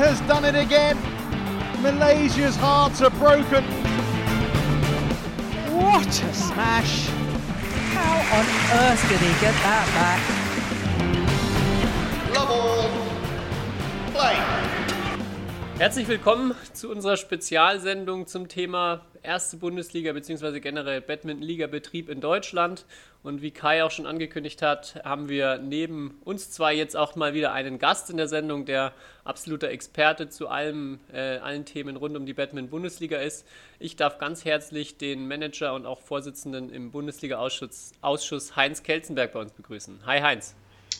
has done it again. Malaysia's hearts are broken. What a smash! How on earth did he get that back? Love all. Play. Herzlich willkommen zu unserer Spezialsendung zum Thema erste Bundesliga bzw. generell Badminton-Liga-Betrieb in Deutschland. Und wie Kai auch schon angekündigt hat, haben wir neben uns zwei jetzt auch mal wieder einen Gast in der Sendung, der absoluter Experte zu allem, äh, allen Themen rund um die Badminton-Bundesliga ist. Ich darf ganz herzlich den Manager und auch Vorsitzenden im Bundesliga-Ausschuss Ausschuss Heinz Kelzenberg bei uns begrüßen. Hi Heinz.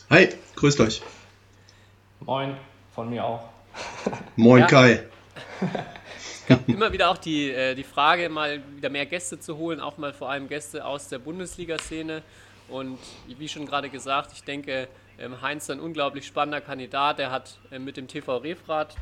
Hi, grüßt euch. Moin, von mir auch. Moin Ja. Kai. immer wieder auch die, äh, die Frage, mal wieder mehr Gäste zu holen, auch mal vor allem Gäste aus der Bundesliga-Szene. Und wie schon gerade gesagt, ich denke, ähm, Heinz ist ein unglaublich spannender Kandidat. Er hat äh, mit dem TV Refrat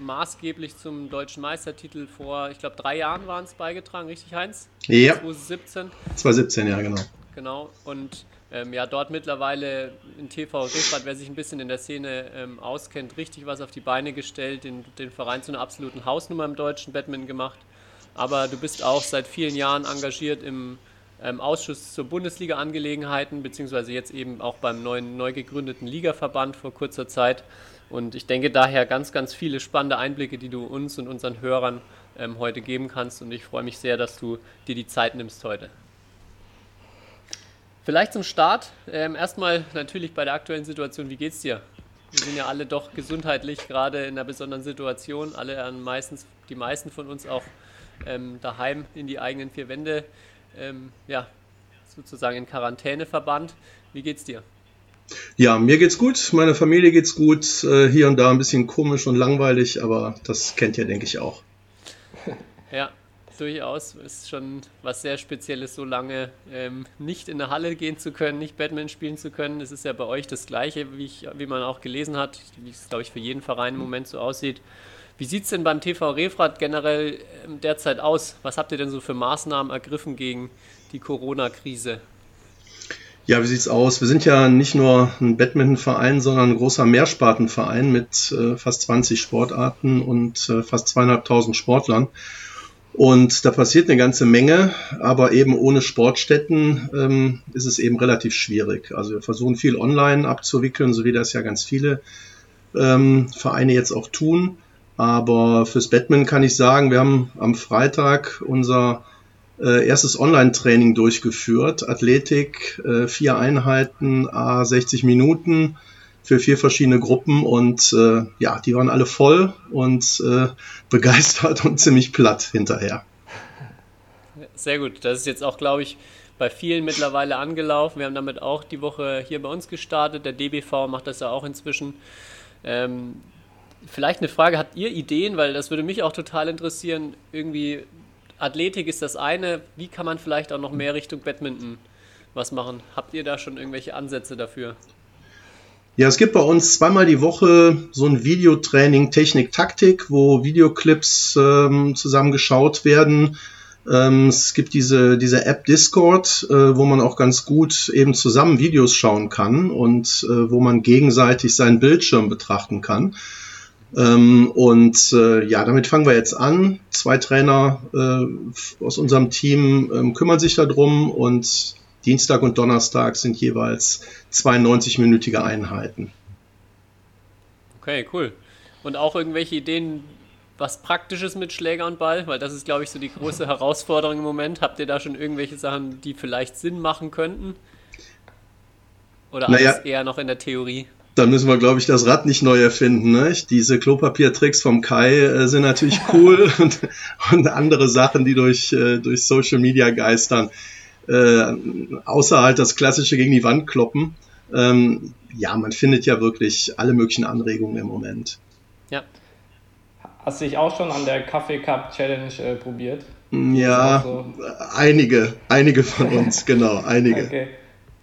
maßgeblich zum deutschen Meistertitel vor, ich glaube, drei Jahren waren es beigetragen, richtig Heinz? Ja, 2017. 2017, ja, genau. Genau. Und ähm, ja, dort mittlerweile in TV Refrat, wer sich ein bisschen in der Szene ähm, auskennt, richtig was auf die Beine gestellt, den, den Verein zu einer absoluten Hausnummer im deutschen Badminton gemacht. Aber du bist auch seit vielen Jahren engagiert im ähm, Ausschuss zur Bundesliga-Angelegenheiten, beziehungsweise jetzt eben auch beim neuen, neu gegründeten Ligaverband vor kurzer Zeit. Und ich denke daher ganz, ganz viele spannende Einblicke, die du uns und unseren Hörern ähm, heute geben kannst. Und ich freue mich sehr, dass du dir die Zeit nimmst heute. Vielleicht zum Start. Ähm, erstmal natürlich bei der aktuellen Situation, wie geht's dir? Wir sind ja alle doch gesundheitlich gerade in einer besonderen Situation. Alle meistens, die meisten von uns auch ähm, daheim in die eigenen vier Wände, ähm, ja, sozusagen in Quarantäne verbannt. Wie geht's dir? Ja, mir geht's gut, meiner Familie geht's gut. Äh, hier und da ein bisschen komisch und langweilig, aber das kennt ihr, denke ich, auch. Ja, durchaus. Ist schon was sehr Spezielles, so lange ähm, nicht in der Halle gehen zu können, nicht Badminton spielen zu können. Es ist ja bei euch das Gleiche, wie, ich, wie man auch gelesen hat, wie es, glaube ich, für jeden Verein im Moment so aussieht. Wie sieht es denn beim TV Refrat generell ähm, derzeit aus? Was habt ihr denn so für Maßnahmen ergriffen gegen die Corona-Krise? Ja, wie sieht's aus? Wir sind ja nicht nur ein Badmintonverein, sondern ein großer Mehrspartenverein mit äh, fast 20 Sportarten und äh, fast zweieinhalbtausend Sportlern. Und da passiert eine ganze Menge, aber eben ohne Sportstätten ähm, ist es eben relativ schwierig. Also wir versuchen viel online abzuwickeln, so wie das ja ganz viele ähm, Vereine jetzt auch tun. Aber fürs Badminton kann ich sagen, wir haben am Freitag unser äh, erstes Online-Training durchgeführt. Athletik, äh, vier Einheiten, a 60 Minuten für vier verschiedene Gruppen und äh, ja, die waren alle voll und äh, begeistert und ziemlich platt hinterher. Sehr gut. Das ist jetzt auch, glaube ich, bei vielen mittlerweile angelaufen. Wir haben damit auch die Woche hier bei uns gestartet. Der DBV macht das ja auch inzwischen. Ähm, vielleicht eine Frage, habt ihr Ideen, weil das würde mich auch total interessieren, irgendwie Athletik ist das eine, wie kann man vielleicht auch noch mehr Richtung Badminton was machen? Habt ihr da schon irgendwelche Ansätze dafür? Ja, es gibt bei uns zweimal die Woche so ein Videotraining Technik-Taktik, wo Videoclips ähm, zusammengeschaut werden. Ähm, es gibt diese, diese App Discord, äh, wo man auch ganz gut eben zusammen Videos schauen kann und äh, wo man gegenseitig seinen Bildschirm betrachten kann. Ähm, und äh, ja, damit fangen wir jetzt an. Zwei Trainer äh, aus unserem Team ähm, kümmern sich darum und Dienstag und Donnerstag sind jeweils 92-minütige Einheiten. Okay, cool. Und auch irgendwelche Ideen, was Praktisches mit Schläger und Ball? Weil das ist, glaube ich, so die große Herausforderung im Moment. Habt ihr da schon irgendwelche Sachen, die vielleicht Sinn machen könnten? Oder alles Naja. eher noch in der Theorie? Dann müssen wir, glaube ich, das Rad nicht neu erfinden. Ne? Diese Klopapiertricks vom Kai äh, sind natürlich cool und, und andere Sachen, die durch, äh, durch Social Media geistern. Äh, außer halt das klassische gegen die Wand kloppen. Ähm, ja, man findet ja wirklich alle möglichen Anregungen im Moment. Ja. Hast du dich auch schon an der Kaffee Cup Challenge äh, probiert? Ja, so. einige, einige von uns, genau, einige. Okay.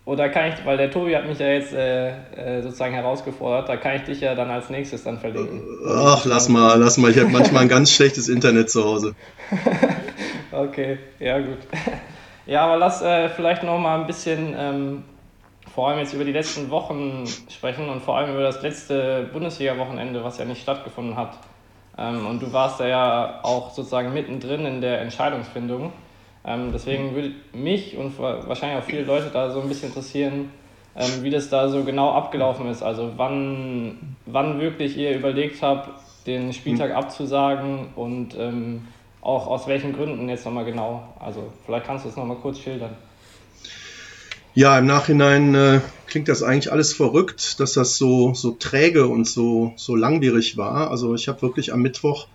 Oder kann ich, weil der Tobi hat mich ja jetzt äh, äh, sozusagen herausgefordert, da kann ich dich ja dann als nächstes dann verlinken. Ach, lass mal, lass mal. Ich habe manchmal ein ganz schlechtes Internet zu Hause. Okay, ja gut. Ja, aber lass äh, vielleicht noch mal ein bisschen ähm, vor allem jetzt über die letzten Wochen sprechen und vor allem über das letzte Bundesliga-Wochenende, was ja nicht stattgefunden hat. Ähm, und du warst da ja auch sozusagen mittendrin in der Entscheidungsfindung. Ähm, deswegen würde mich und wahrscheinlich auch viele Leute da so ein bisschen interessieren, ähm, wie das da so genau abgelaufen ist. Also wann, wann wirklich ihr überlegt habt, den Spieltag abzusagen und ähm, auch aus welchen Gründen jetzt nochmal genau. Also vielleicht kannst du es nochmal kurz schildern. Ja, im Nachhinein äh, klingt das eigentlich alles verrückt, dass das so, so träge und so, so langwierig war. Also ich habe wirklich am Mittwoch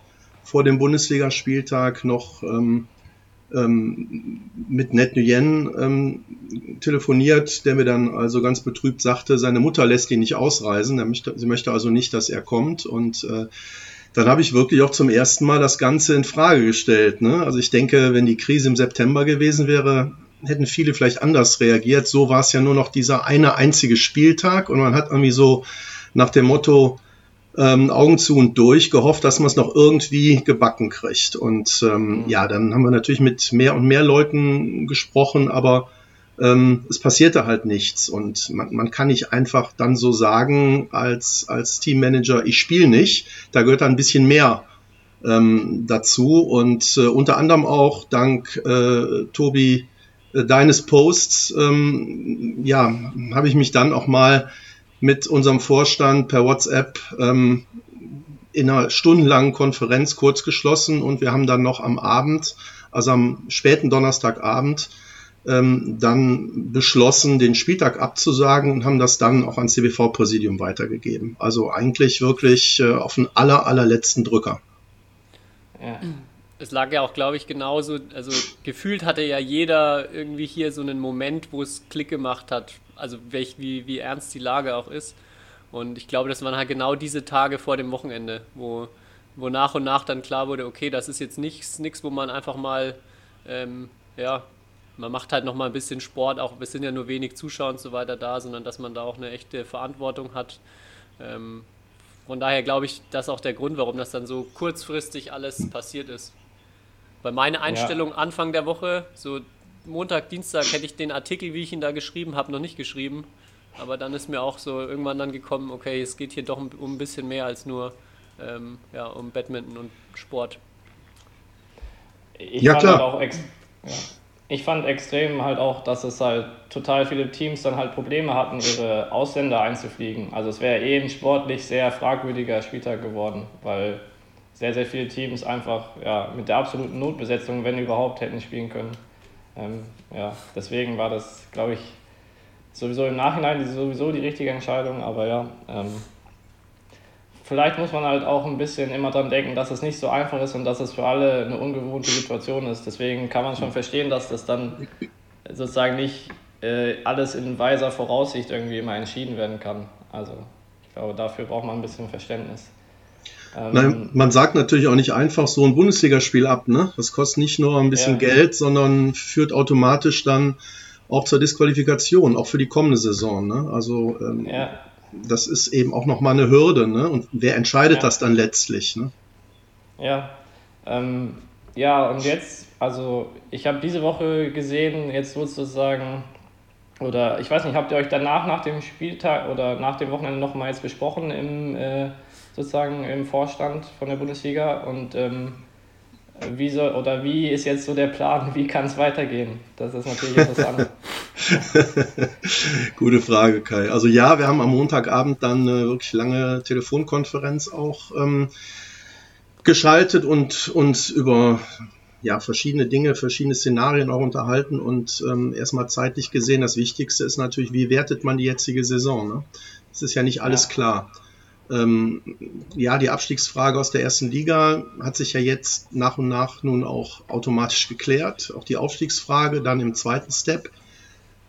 vor dem Bundesligaspieltag noch ähm, ähm, mit Ned Nguyen ähm, telefoniert, der mir dann also ganz betrübt sagte, seine Mutter lässt ihn nicht ausreisen, möchte, sie möchte also nicht, dass er kommt und äh, dann habe ich wirklich auch zum ersten Mal das Ganze in Frage gestellt. Ne? Also ich denke, wenn die Krise im September gewesen wäre, hätten viele vielleicht anders reagiert. So war es ja nur noch dieser eine einzige Spieltag und man hat irgendwie so nach dem Motto, ähm, Augen zu und durch, gehofft, dass man es noch irgendwie gebacken kriegt. Und ähm, mhm. ja, dann haben wir natürlich mit mehr und mehr Leuten gesprochen, aber ähm, es passierte halt nichts. Und man, man kann nicht einfach dann so sagen als, als Teammanager, ich spiele nicht. Da gehört ein bisschen mehr ähm, dazu. Und äh, unter anderem auch dank äh, Tobi äh, deines Posts, ähm, ja, habe ich mich dann auch mal mit unserem Vorstand per WhatsApp ähm, in einer stundenlangen Konferenz kurz geschlossen und wir haben dann noch am Abend, also am späten Donnerstagabend, ähm, dann beschlossen, den Spieltag abzusagen und haben das dann auch ans CBV-Präsidium weitergegeben. Also eigentlich wirklich äh, auf den aller, allerletzten Drücker. Ja. Es lag ja auch, glaube ich, genauso, also gefühlt hatte ja jeder irgendwie hier so einen Moment, wo es Klick gemacht hat, also welch, wie, wie ernst die Lage auch ist. Und ich glaube, das waren halt genau diese Tage vor dem Wochenende, wo, wo nach und nach dann klar wurde, okay, das ist jetzt nichts, nichts wo man einfach mal, ähm, ja, man macht halt nochmal ein bisschen Sport, auch es sind ja nur wenig Zuschauer und so weiter da, sondern dass man da auch eine echte Verantwortung hat. Ähm, von daher glaube ich, das ist auch der Grund, warum das dann so kurzfristig alles passiert ist. Weil meine Einstellung ja. Anfang der Woche, so Montag, Dienstag hätte ich den Artikel, wie ich ihn da geschrieben habe, noch nicht geschrieben. Aber dann ist mir auch so irgendwann dann gekommen, okay, es geht hier doch um, ein bisschen mehr als nur ähm, ja, um Badminton und Sport. Ich ja, klar. Halt ja. Ich fand extrem halt auch, dass es halt total viele Teams dann halt Probleme hatten, ihre Ausländer einzufliegen. Also es wäre eh ein sportlich sehr fragwürdiger Spieltag geworden, weil sehr, sehr viele Teams einfach ja, mit der absoluten Notbesetzung, wenn überhaupt, hätten spielen können. Ähm, ja, deswegen war das, glaube ich, sowieso im Nachhinein sowieso die richtige Entscheidung, aber ja, ähm, vielleicht muss man halt auch ein bisschen immer dran denken, dass es nicht so einfach ist und dass es für alle eine ungewohnte Situation ist. Deswegen kann man schon verstehen, dass das dann sozusagen nicht äh, alles in weiser Voraussicht irgendwie immer entschieden werden kann. Also ich glaube, dafür braucht man ein bisschen Verständnis. Ähm, Nein, man sagt natürlich auch nicht einfach so ein Bundesligaspiel ab. Ne? Das kostet nicht nur ein bisschen ja. Geld, sondern führt automatisch dann auch zur Disqualifikation, auch für die kommende Saison. Ne? Also ähm, ja. Das ist eben auch nochmal eine Hürde. Ne? Und wer entscheidet ja. das dann letztlich? Ne? Ja, ähm, ja, und jetzt, also ich habe diese Woche gesehen, jetzt sozusagen, oder ich weiß nicht, habt ihr euch danach nach dem Spieltag oder nach dem Wochenende nochmal jetzt besprochen im äh, sozusagen im Vorstand von der Bundesliga und ähm, wie soll oder wie ist jetzt so der Plan, wie kann es weitergehen? Das ist natürlich interessant. Gute Frage, Kai. Also ja, wir haben am Montagabend dann eine wirklich lange Telefonkonferenz auch ähm, geschaltet und uns über ja, verschiedene Dinge, verschiedene Szenarien auch unterhalten und ähm, erstmal zeitlich gesehen, das Wichtigste ist natürlich, wie wertet man die jetzige Saison? Ne? Es ist ja nicht alles ja. klar. Ähm, ja, die Abstiegsfrage aus der ersten Liga hat sich ja jetzt nach und nach nun auch automatisch geklärt. Auch die Aufstiegsfrage dann im zweiten Step.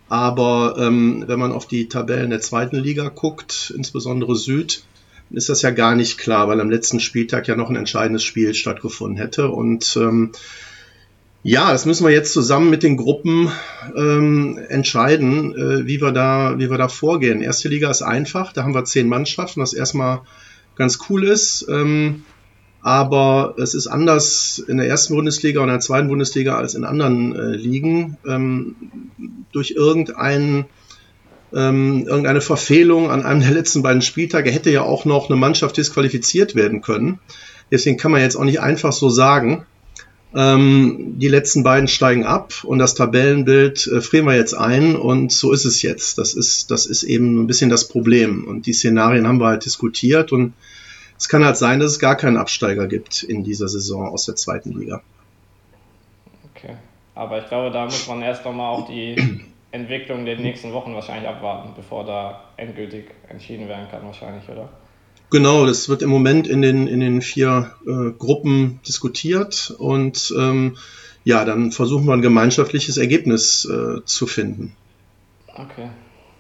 Aber ähm, wenn man auf die Tabellen der zweiten Liga guckt, insbesondere Süd, ist das ja gar nicht klar, weil am letzten Spieltag ja noch ein entscheidendes Spiel stattgefunden hätte. Und ähm, ja, das müssen wir jetzt zusammen mit den Gruppen ähm, entscheiden, äh, wie, wir da, wie wir da vorgehen. Erste Liga ist einfach, da haben wir zehn Mannschaften, was erstmal ganz cool ist. Ähm, aber es ist anders in der ersten Bundesliga und der zweiten Bundesliga als in anderen äh, Ligen. Ähm, durch irgendeinen ähm, irgendeine Verfehlung an einem der letzten beiden Spieltage hätte ja auch noch eine Mannschaft disqualifiziert werden können. Deswegen kann man jetzt auch nicht einfach so sagen, ähm, die letzten beiden steigen ab und das Tabellenbild äh, frieren wir jetzt ein und so ist es jetzt. Das ist, das ist eben ein bisschen das Problem. Und die Szenarien haben wir halt diskutiert und es kann halt sein, dass es gar keinen Absteiger gibt in dieser Saison aus der zweiten Liga. Okay. Aber ich glaube, da muss man erst nochmal auch die Entwicklung der nächsten Wochen wahrscheinlich abwarten, bevor da endgültig entschieden werden kann, wahrscheinlich, oder? Genau, das wird im Moment in den, in den vier äh, Gruppen diskutiert und ähm, ja, dann versuchen wir ein gemeinschaftliches Ergebnis äh, zu finden. Okay,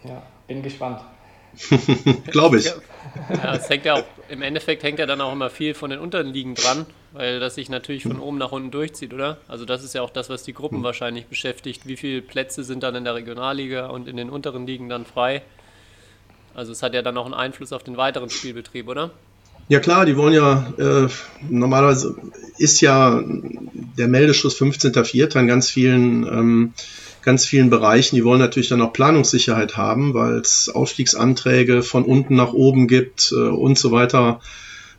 ja, bin gespannt. Glaube ich. Ja, es hängt ja auch, im Endeffekt hängt ja dann auch immer viel von den unteren Ligen dran, weil das sich natürlich von oben nach unten durchzieht, oder? Also das ist ja auch das, was die Gruppen hm. wahrscheinlich beschäftigt. Wie viele Plätze sind dann in der Regionalliga und in den unteren Ligen dann frei? Also es hat ja dann auch einen Einfluss auf den weiteren Spielbetrieb, oder? Ja klar, die wollen ja, äh, normalerweise ist ja der Meldeschluss 15.04. in ganz vielen, ähm, ganz vielen Bereichen. Die wollen natürlich dann auch Planungssicherheit haben, weil es Aufstiegsanträge von unten nach oben gibt äh, und so weiter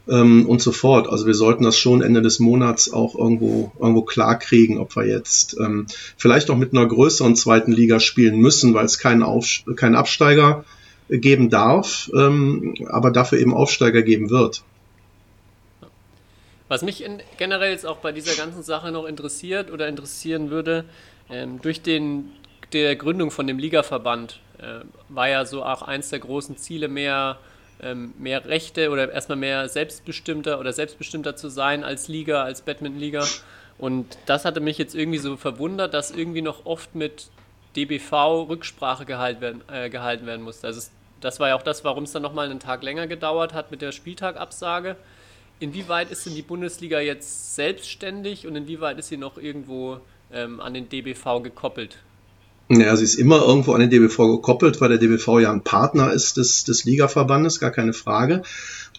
ähm, und so fort. Also wir sollten das schon Ende des Monats auch irgendwo, irgendwo klar kriegen, ob wir jetzt ähm, vielleicht auch mit einer größeren zweiten Liga spielen müssen, weil es keinen, Auf keinen Absteiger gibt geben darf, ähm, aber dafür eben Aufsteiger geben wird. Was mich generell jetzt auch bei dieser ganzen Sache noch interessiert oder interessieren würde, ähm, durch den, der Gründung von dem Ligaverband äh, war ja so auch eins der großen Ziele, mehr, ähm, mehr Rechte oder erstmal mehr selbstbestimmter oder selbstbestimmter zu sein als Liga, als Badmintonliga. Und das hatte mich jetzt irgendwie so verwundert, dass irgendwie noch oft mit DBV Rücksprache gehalten werden, äh, gehalten werden musste. Also es das war ja auch das, warum es dann nochmal einen Tag länger gedauert hat mit der Spieltagabsage. Inwieweit ist denn die Bundesliga jetzt selbstständig und inwieweit ist sie noch irgendwo ähm, an den DBV gekoppelt? Ja, sie ist immer irgendwo an den DBV gekoppelt, weil der DBV ja ein Partner ist des, des Ligaverbandes, gar keine Frage.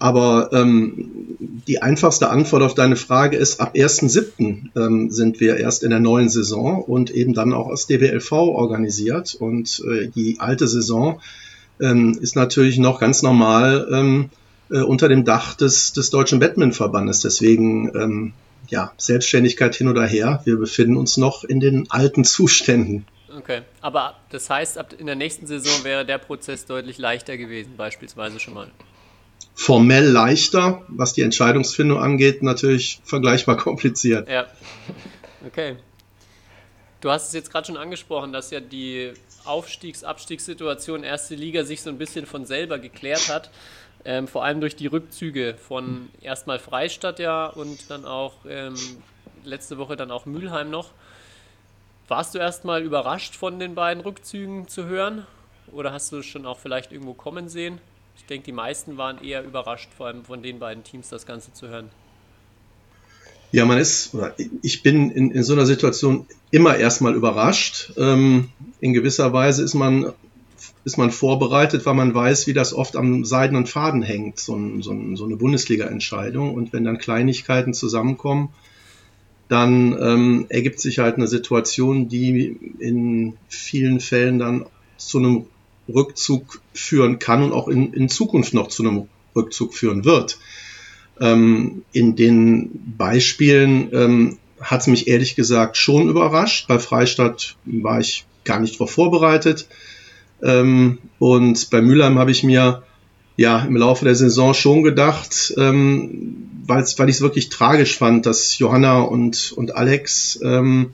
Aber ähm, die einfachste Antwort auf deine Frage ist, ab 1.7. Ähm, sind wir erst in der neuen Saison und eben dann auch als DBLV organisiert. Und äh, die alte Saison ähm, ist natürlich noch ganz normal ähm, äh, unter dem Dach des, des Deutschen Badmintonverbandes. Deswegen, ähm, ja, Selbstständigkeit hin oder her. Wir befinden uns noch in den alten Zuständen. Okay, aber das heißt, ab in der nächsten Saison wäre der Prozess deutlich leichter gewesen, beispielsweise schon mal. Formell leichter, was die Entscheidungsfindung angeht, natürlich vergleichbar kompliziert. Ja, okay. Du hast es jetzt gerade schon angesprochen, dass ja die Aufstiegs-Abstiegssituation erste Liga sich so ein bisschen von selber geklärt hat. Ähm, vor allem durch die Rückzüge von erstmal Freistadt ja und dann auch ähm, letzte Woche dann auch Mülheim noch. Warst du erstmal überrascht von den beiden Rückzügen zu hören? Oder hast du schon auch vielleicht irgendwo kommen sehen? Ich denke, die meisten waren eher überrascht, vor allem von den beiden Teams das Ganze zu hören. Ja, man ist, oder ich bin in, in so einer Situation immer erstmal überrascht. Ähm, in gewisser Weise ist man, ist man vorbereitet, weil man weiß, wie das oft am seidenen Faden hängt, so, ein, so, ein, so eine Bundesliga-Entscheidung. Und wenn dann Kleinigkeiten zusammenkommen, dann ähm, ergibt sich halt eine Situation, die in vielen Fällen dann zu einem Rückzug führen kann und auch in, in Zukunft noch zu einem Rückzug führen wird. Ähm, in den Beispielen ähm, hat es mich ehrlich gesagt schon überrascht. Bei Freistadt war ich gar nicht darauf vorbereitet. Ähm, und bei Mülheim habe ich mir ja im Laufe der Saison schon gedacht, ähm, weil ich es wirklich tragisch fand, dass Johanna und, und Alex ähm,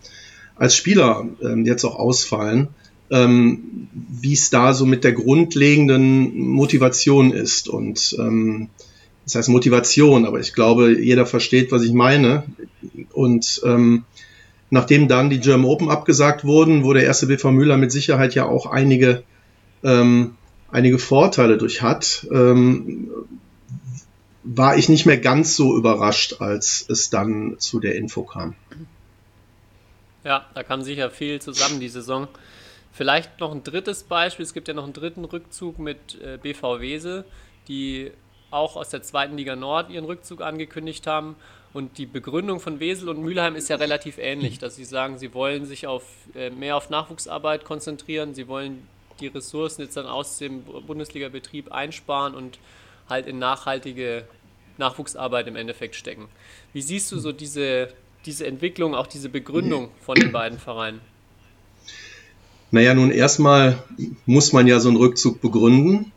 als Spieler ähm, jetzt auch ausfallen, ähm, wie es da so mit der grundlegenden Motivation ist. Und ähm, das heißt Motivation, aber ich glaube, jeder versteht, was ich meine. Und ähm, nachdem dann die German Open abgesagt wurden, wo der erste BV Müller mit Sicherheit ja auch einige, ähm, einige Vorteile durch hat, ähm, war ich nicht mehr ganz so überrascht, als es dann zu der Info kam. Ja, da kam sicher viel zusammen die Saison. Vielleicht noch ein drittes Beispiel. Es gibt ja noch einen dritten Rückzug mit äh, BV Wese, die auch aus der zweiten Liga Nord ihren Rückzug angekündigt haben. Und die Begründung von Wesel und Mülheim ist ja relativ ähnlich, dass sie sagen, sie wollen sich auf, äh, mehr auf Nachwuchsarbeit konzentrieren, sie wollen die Ressourcen jetzt dann aus dem Bundesliga-Betrieb einsparen und halt in nachhaltige Nachwuchsarbeit im Endeffekt stecken. Wie siehst du so diese, diese Entwicklung, auch diese Begründung von den beiden Vereinen? Naja, nun erstmal muss man ja so einen Rückzug begründen.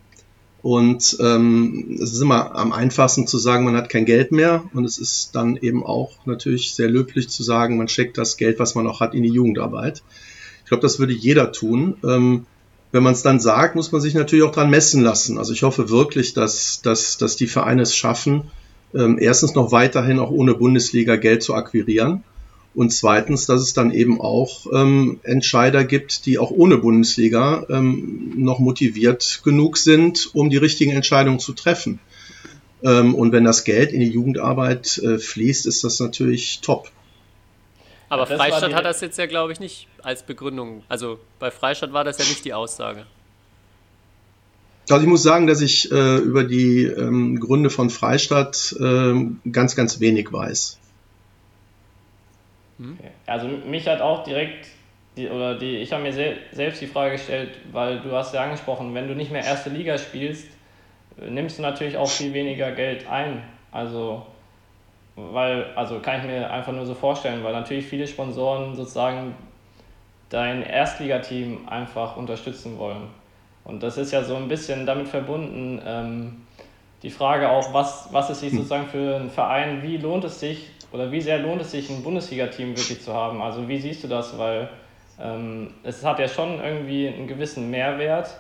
Und ähm, es ist immer am einfachsten zu sagen, man hat kein Geld mehr. Und es ist dann eben auch natürlich sehr löblich zu sagen, man steckt das Geld, was man noch hat, in die Jugendarbeit. Ich glaube, das würde jeder tun. Ähm, wenn man es dann sagt, muss man sich natürlich auch dran messen lassen. Also ich hoffe wirklich, dass, dass, dass die Vereine es schaffen, ähm, erstens noch weiterhin auch ohne Bundesliga Geld zu akquirieren und zweitens, dass es dann eben auch ähm, Entscheider gibt, die auch ohne Bundesliga ähm, noch motiviert genug sind, um die richtigen Entscheidungen zu treffen. Ähm, und wenn das Geld in die Jugendarbeit äh, fließt, ist das natürlich top. Aber das Freistadt hat das jetzt ja, glaube ich, nicht als Begründung. Also bei Freistadt war das ja nicht die Aussage. Also ich muss sagen, dass ich äh, über die ähm, Gründe von Freistadt äh, ganz, ganz wenig weiß. Okay. Also mich hat auch direkt, die, oder die, ich habe mir sel selbst die Frage gestellt, weil du hast ja angesprochen, wenn du nicht mehr erste Liga spielst, äh, nimmst du natürlich auch viel weniger Geld ein. Also, weil, also kann ich mir einfach nur so vorstellen, weil natürlich viele Sponsoren sozusagen dein Erstligateam einfach unterstützen wollen. Und das ist ja so ein bisschen damit verbunden, ähm, die Frage auch, was, was ist sich hm. sozusagen für einen Verein, wie lohnt es sich, oder wie sehr lohnt es sich, ein Bundesliga-Team wirklich zu haben? Also wie siehst du das? Weil ähm, es hat ja schon irgendwie einen gewissen Mehrwert,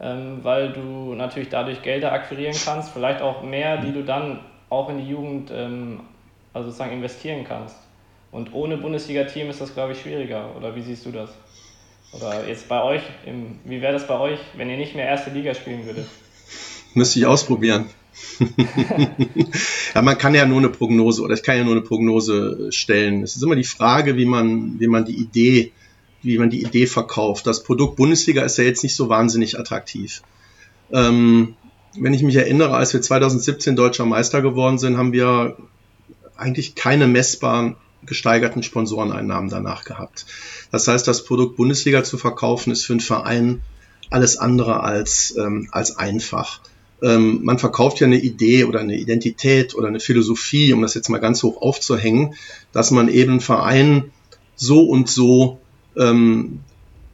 ähm, weil du natürlich dadurch Gelder akquirieren kannst, vielleicht auch mehr, die du dann auch in die Jugend ähm, also sozusagen investieren kannst. Und ohne Bundesliga-Team ist das, glaube ich, schwieriger. Oder wie siehst du das? Oder jetzt bei euch, im, wie wäre das bei euch, wenn ihr nicht mehr erste Liga spielen würdet? Müsste ich ausprobieren. ja, man kann ja nur eine Prognose oder ich kann ja nur eine Prognose stellen. Es ist immer die Frage, wie man, wie man die Idee, wie man die Idee verkauft. Das Produkt Bundesliga ist ja jetzt nicht so wahnsinnig attraktiv. Ähm, wenn ich mich erinnere, als wir 2017 deutscher Meister geworden sind, haben wir eigentlich keine messbaren gesteigerten Sponsoreneinnahmen danach gehabt. Das heißt, das Produkt Bundesliga zu verkaufen ist für einen Verein alles andere als, ähm, als einfach ähm, man verkauft ja eine Idee oder eine Identität oder eine Philosophie, um das jetzt mal ganz hoch aufzuhängen, dass man eben Verein so und so ähm,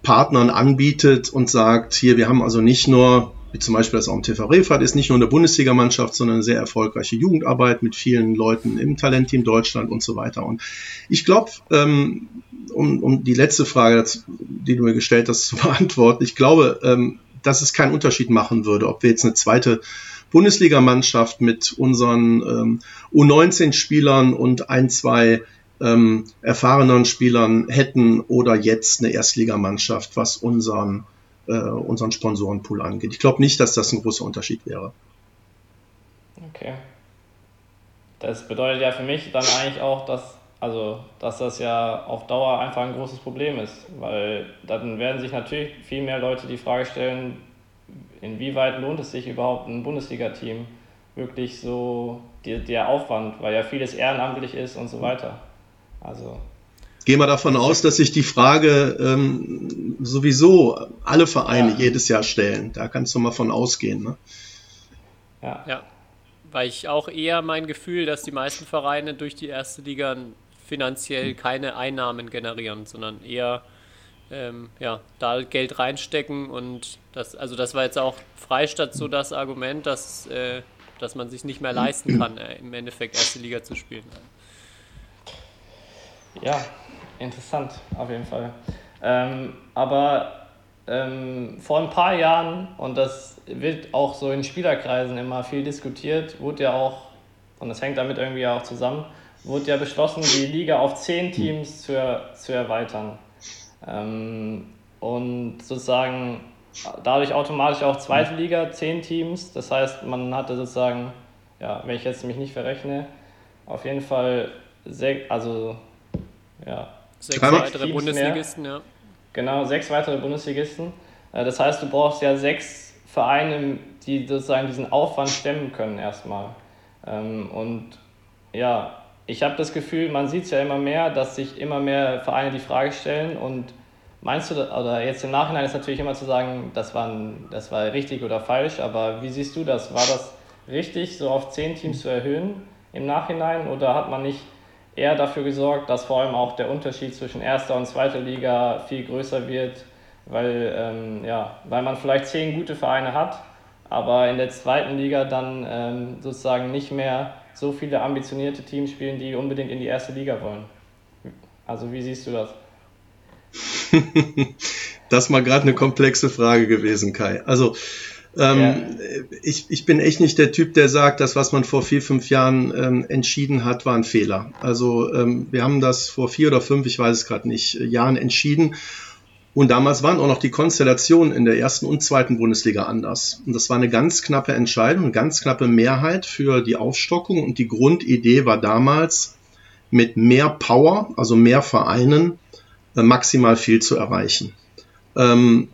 Partnern anbietet und sagt, hier, wir haben also nicht nur, wie zum Beispiel das auch im TV Refat ist, nicht nur eine Bundesligamannschaft, sondern eine sehr erfolgreiche Jugendarbeit mit vielen Leuten im Talentteam Deutschland und so weiter. Und ich glaube, ähm, um, um die letzte Frage, die du mir gestellt hast, zu beantworten, ich glaube, ähm, dass es keinen Unterschied machen würde, ob wir jetzt eine zweite Bundesligamannschaft mit unseren ähm, U19-Spielern und ein, zwei ähm, erfahrenen Spielern hätten oder jetzt eine Erstligamannschaft, was unseren, äh, unseren Sponsorenpool angeht. Ich glaube nicht, dass das ein großer Unterschied wäre. Okay. Das bedeutet ja für mich dann eigentlich auch, dass also, dass das ja auf Dauer einfach ein großes Problem ist, weil dann werden sich natürlich viel mehr Leute die Frage stellen, inwieweit lohnt es sich überhaupt ein Bundesliga-Team wirklich so die, der Aufwand, weil ja vieles ehrenamtlich ist und so weiter. Also Gehen wir davon aus, dass sich die Frage ähm, sowieso alle Vereine ja. jedes Jahr stellen. Da kannst du mal von ausgehen. Ne? Ja. ja, weil ich auch eher mein Gefühl, dass die meisten Vereine durch die erste Liga finanziell keine Einnahmen generieren, sondern eher ähm, ja, da Geld reinstecken und das, also das war jetzt auch Freistadt so das Argument, dass, äh, dass man sich nicht mehr leisten kann, äh, im Endeffekt erste Liga zu spielen. Ja, interessant, auf jeden Fall. Ähm, aber ähm, vor ein paar Jahren, und das wird auch so in Spielerkreisen immer viel diskutiert, wurde ja auch, und das hängt damit irgendwie auch zusammen, wurde ja beschlossen, die Liga auf zehn Teams zu, zu erweitern. Ähm, und sozusagen dadurch automatisch auch zweite Liga, zehn Teams. Das heißt, man hatte sozusagen, ja, wenn ich jetzt mich nicht verrechne, auf jeden Fall sechs, also ja, sechs weitere Bundesligisten, mehr. ja. Genau, sechs weitere Bundesligisten. Äh, das heißt, du brauchst ja sechs Vereine, die sozusagen diesen Aufwand stemmen können erstmal. Ähm, und ja, ich habe das Gefühl, man sieht es ja immer mehr, dass sich immer mehr Vereine die Frage stellen. Und Meinst du, oder jetzt im Nachhinein ist natürlich immer zu sagen, das war, das war richtig oder falsch, aber wie siehst du das? War das richtig, so auf zehn Teams zu erhöhen im Nachhinein? Oder hat man nicht eher dafür gesorgt, dass vor allem auch der Unterschied zwischen erster und zweiter Liga viel größer wird, weil, ähm, ja, weil man vielleicht zehn gute Vereine hat, aber in der zweiten Liga dann ähm, sozusagen nicht mehr so viele ambitionierte Teams spielen, die unbedingt in die erste Liga wollen. Also wie siehst du das? das ist mal gerade eine komplexe Frage gewesen, Kai. Also ähm, ja. ich, ich bin echt nicht der Typ, der sagt, das, was man vor vier, fünf Jahren ähm, entschieden hat, war ein Fehler. Also ähm, wir haben das vor vier oder fünf, ich weiß es gerade nicht, Jahren entschieden. Und damals waren auch noch die Konstellationen in der ersten und zweiten Bundesliga anders. Und das war eine ganz knappe Entscheidung, eine ganz knappe Mehrheit für die Aufstockung. Und die Grundidee war damals, mit mehr Power, also mehr Vereinen, äh, maximal viel zu erreichen. Ähm.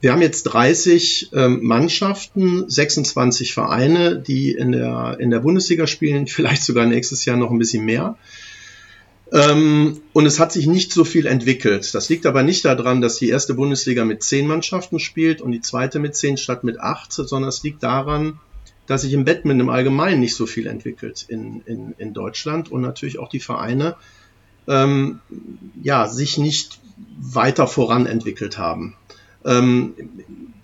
Wir haben jetzt 30 ähm, Mannschaften, 26 Vereine, die in der, in der Bundesliga spielen, vielleicht sogar nächstes Jahr noch ein bisschen mehr. Ähm, und es hat sich nicht so viel entwickelt. Das liegt aber nicht daran, dass die erste Bundesliga mit 10 Mannschaften spielt und die zweite mit 10 statt mit 8, sondern es liegt daran, dass sich im Badminton im Allgemeinen nicht so viel entwickelt in, in, in Deutschland und natürlich auch die Vereine ähm, ja, sich nicht weiter voran entwickelt haben. Ähm,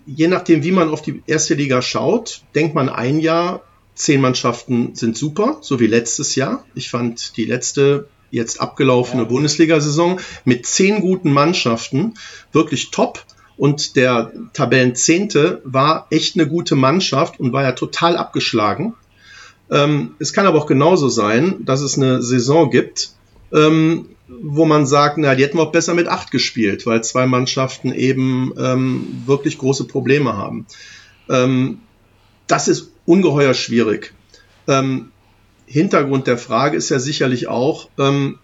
je nachdem, wie man auf die erste Liga schaut, denkt man ein Jahr, zehn Mannschaften sind super, so wie letztes Jahr. Ich fand die letzte jetzt abgelaufene ja. Bundesliga-Saison mit zehn guten Mannschaften wirklich top. Und der Tabellenzehnte war echt eine gute Mannschaft und war ja total abgeschlagen. Ähm, es kann aber auch genauso sein, dass es eine Saison gibt, ähm, wo man sagt, na, die hätten wir auch besser mit acht gespielt, weil zwei Mannschaften eben ähm, wirklich große Probleme haben. Ähm, das ist ungeheuer schwierig. Hintergrund der Frage ist ja sicherlich auch, ähm,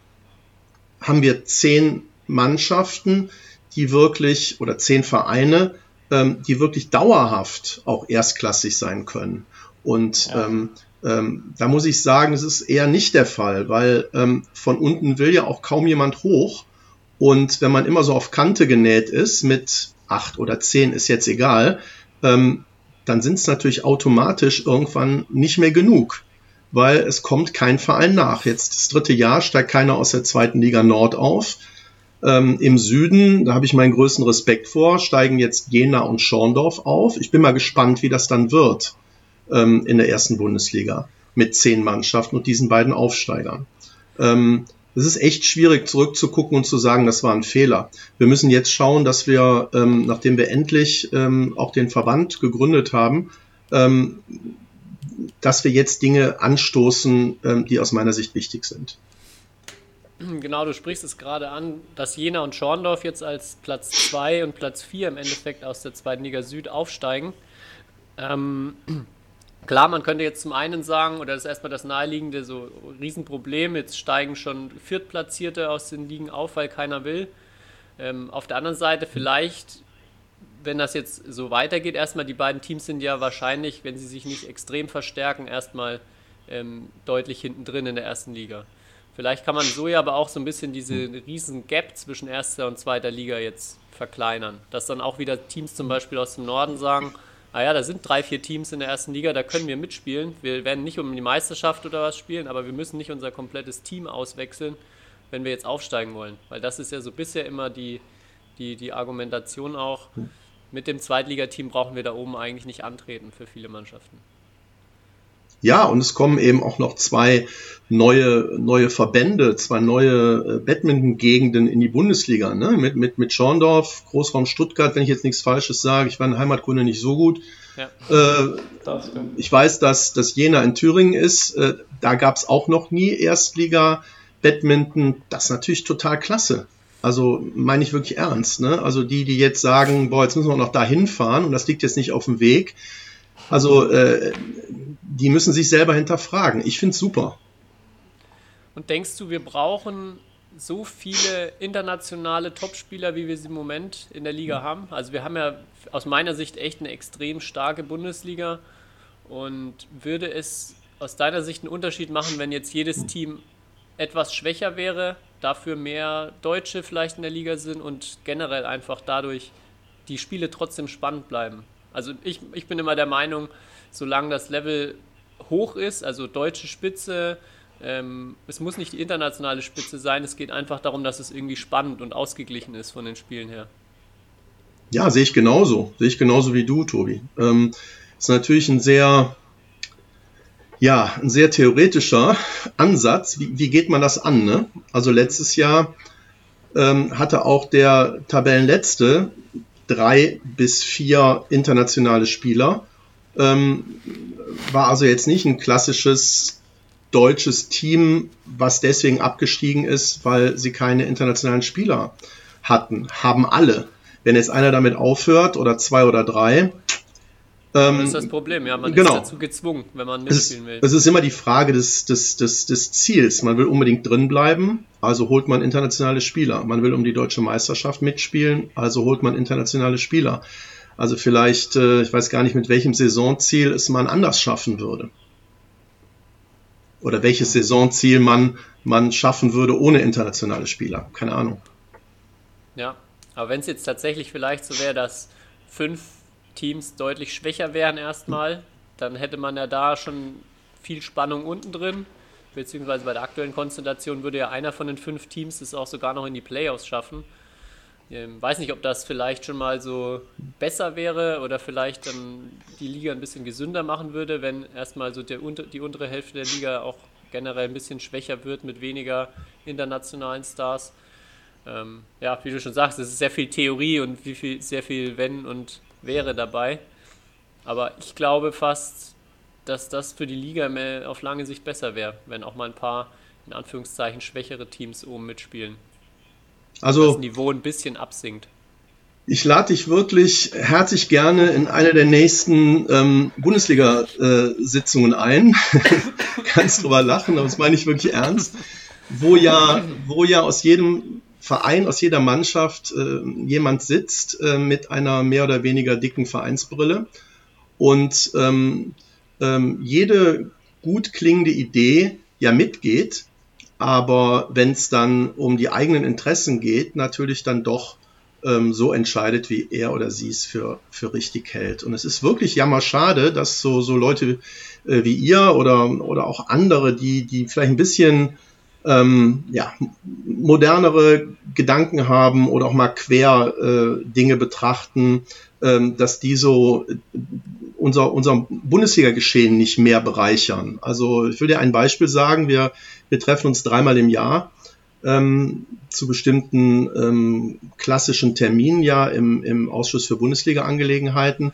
haben wir zehn Mannschaften, die wirklich, oder zehn Vereine, ähm, die wirklich dauerhaft auch erstklassig sein können. Und ja. ähm, ähm, da muss ich sagen, es ist eher nicht der Fall, weil ähm, von unten will ja auch kaum jemand hoch. Und wenn man immer so auf Kante genäht ist, mit acht oder zehn ist jetzt egal, ähm, dann sind es natürlich automatisch irgendwann nicht mehr genug, weil es kommt kein Verein nach. Jetzt das dritte Jahr steigt keiner aus der zweiten Liga Nord auf. Ähm, Im Süden, da habe ich meinen größten Respekt vor, steigen jetzt Jena und Schorndorf auf. Ich bin mal gespannt, wie das dann wird ähm, in der ersten Bundesliga mit zehn Mannschaften und diesen beiden Aufsteigern. Ähm, es ist echt schwierig zurückzugucken und zu sagen, das war ein Fehler. Wir müssen jetzt schauen, dass wir, ähm, nachdem wir endlich ähm, auch den Verband gegründet haben, ähm, dass wir jetzt Dinge anstoßen, ähm, die aus meiner Sicht wichtig sind. Genau, du sprichst es gerade an, dass Jena und Schorndorf jetzt als Platz 2 und Platz 4 im Endeffekt aus der zweiten Liga Süd aufsteigen. Ähm, Klar, man könnte jetzt zum einen sagen, oder das ist erstmal das naheliegende, so Riesenproblem, jetzt steigen schon Viertplatzierte aus den Ligen auf, weil keiner will. Ähm, auf der anderen Seite vielleicht, wenn das jetzt so weitergeht, erstmal die beiden Teams sind ja wahrscheinlich, wenn sie sich nicht extrem verstärken, erstmal ähm, deutlich hinten drin in der ersten Liga. Vielleicht kann man so ja aber auch so ein bisschen diese riesen Gap zwischen erster und zweiter Liga jetzt verkleinern. Dass dann auch wieder Teams zum Beispiel aus dem Norden sagen, ah ja, da sind drei, vier Teams in der ersten Liga, da können wir mitspielen. Wir werden nicht um die Meisterschaft oder was spielen, aber wir müssen nicht unser komplettes Team auswechseln, wenn wir jetzt aufsteigen wollen. Weil das ist ja so bisher immer die, die, die Argumentation auch. Mit dem Zweitligateam brauchen wir da oben eigentlich nicht antreten für viele Mannschaften. Ja, und es kommen eben auch noch zwei neue, neue Verbände, zwei neue äh, Badminton-Gegenden in die Bundesliga. Ne? Mit, mit, mit Schorndorf, Großraum Stuttgart, wenn ich jetzt nichts Falsches sage. Ich war in Heimatkunde nicht so gut. Ja, äh, ich weiß, dass, dass Jena in Thüringen ist. Äh, da gab es auch noch nie Erstliga-Badminton. Das ist natürlich total klasse. Also meine ich wirklich ernst. Ne? Also die, die jetzt sagen, boah, jetzt müssen wir noch da hinfahren und das liegt jetzt nicht auf dem Weg. Also äh, die müssen sich selber hinterfragen. Ich finde es super. Und denkst du, wir brauchen so viele internationale Topspieler, wie wir sie im Moment in der Liga haben? Also wir haben ja aus meiner Sicht echt eine extrem starke Bundesliga. Und würde es aus deiner Sicht einen Unterschied machen, wenn jetzt jedes Team etwas schwächer wäre dafür mehr Deutsche vielleicht in der Liga sind und generell einfach dadurch die Spiele trotzdem spannend bleiben. Also ich, ich bin immer der Meinung, solange das Level hoch ist, also deutsche Spitze, ähm, es muss nicht die internationale Spitze sein, es geht einfach darum, dass es irgendwie spannend und ausgeglichen ist von den Spielen her. Ja, sehe ich genauso. Sehe ich genauso wie du, Tobi. Ähm, ist natürlich ein sehr, ja, ein sehr theoretischer Ansatz. Wie, wie geht man das an? Ne? Also letztes Jahr ähm, hatte auch der Tabellenletzte drei bis vier internationale Spieler. Ähm, war also jetzt nicht ein klassisches deutsches Team, was deswegen abgestiegen ist, weil sie keine internationalen Spieler hatten. Haben alle. Wenn jetzt einer damit aufhört oder zwei oder drei, ähm, das ist das Problem, ja. Man genau. ist dazu gezwungen, wenn man mitspielen will. Es ist immer die Frage des, des, des, des Ziels. Man will unbedingt drin bleiben, also holt man internationale Spieler. Man will um die deutsche Meisterschaft mitspielen, also holt man internationale Spieler. Also vielleicht, äh, ich weiß gar nicht, mit welchem Saisonziel es man anders schaffen würde. Oder welches Saisonziel man, man schaffen würde ohne internationale Spieler. Keine Ahnung. Ja, aber wenn es jetzt tatsächlich vielleicht so wäre, dass fünf Teams deutlich schwächer wären erstmal, dann hätte man ja da schon viel Spannung unten drin. Beziehungsweise bei der aktuellen Konstellation würde ja einer von den fünf Teams es auch sogar noch in die Playoffs schaffen. Ähm, weiß nicht, ob das vielleicht schon mal so besser wäre oder vielleicht dann die Liga ein bisschen gesünder machen würde, wenn erstmal so der, die untere Hälfte der Liga auch generell ein bisschen schwächer wird mit weniger internationalen Stars. Ähm, ja, wie du schon sagst, es ist sehr viel Theorie und viel, sehr viel Wenn und wäre dabei. Aber ich glaube fast, dass das für die Liga auf lange Sicht besser wäre, wenn auch mal ein paar, in Anführungszeichen, schwächere Teams oben mitspielen. Also das Niveau ein bisschen absinkt. Ich lade dich wirklich herzlich gerne in eine der nächsten ähm, Bundesliga-Sitzungen äh, ein. Kannst drüber lachen, aber das meine ich wirklich ernst. Wo ja, wo ja aus jedem Verein, aus jeder Mannschaft äh, jemand sitzt äh, mit einer mehr oder weniger dicken Vereinsbrille und ähm, ähm, jede gut klingende Idee ja mitgeht, aber wenn es dann um die eigenen Interessen geht, natürlich dann doch ähm, so entscheidet, wie er oder sie es für, für richtig hält. Und es ist wirklich jammerschade, dass so, so Leute äh, wie ihr oder, oder auch andere, die, die vielleicht ein bisschen ähm, ja, modernere Gedanken haben oder auch mal quer äh, Dinge betrachten, ähm, dass die so äh, unser, unser Bundesliga-Geschehen nicht mehr bereichern. Also ich will dir ein Beispiel sagen, wir, wir treffen uns dreimal im Jahr ähm, zu bestimmten ähm, klassischen Terminen ja im, im Ausschuss für Bundesliga-Angelegenheiten.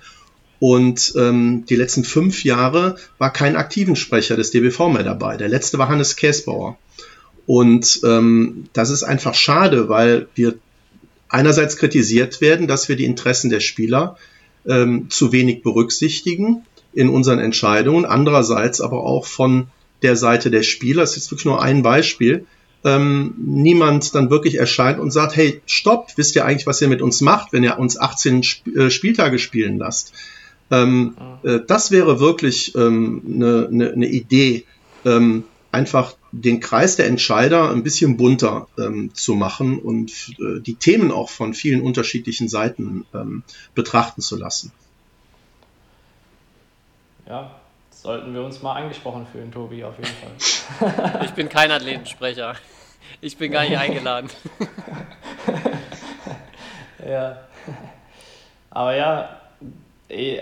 Und ähm, die letzten fünf Jahre war kein aktiven Sprecher des DBV mehr dabei. Der letzte war Hannes Käsbauer. Und ähm, das ist einfach schade, weil wir einerseits kritisiert werden, dass wir die Interessen der Spieler ähm, zu wenig berücksichtigen in unseren Entscheidungen, andererseits aber auch von der Seite der Spieler, das ist jetzt wirklich nur ein Beispiel, ähm, niemand dann wirklich erscheint und sagt, hey, stopp, wisst ihr eigentlich, was ihr mit uns macht, wenn ihr uns 18 Sp äh, Spieltage spielen lasst? Ähm, äh, das wäre wirklich eine ähm, ne, ne, ne Idee, ähm, einfach den Kreis der Entscheider ein bisschen bunter ähm, zu machen und äh, die Themen auch von vielen unterschiedlichen Seiten ähm, betrachten zu lassen. Ja, sollten wir uns mal angesprochen fühlen, Tobi, auf jeden Fall. ich bin kein Athletensprecher. Ich bin gar nicht eingeladen. ja. Aber ja,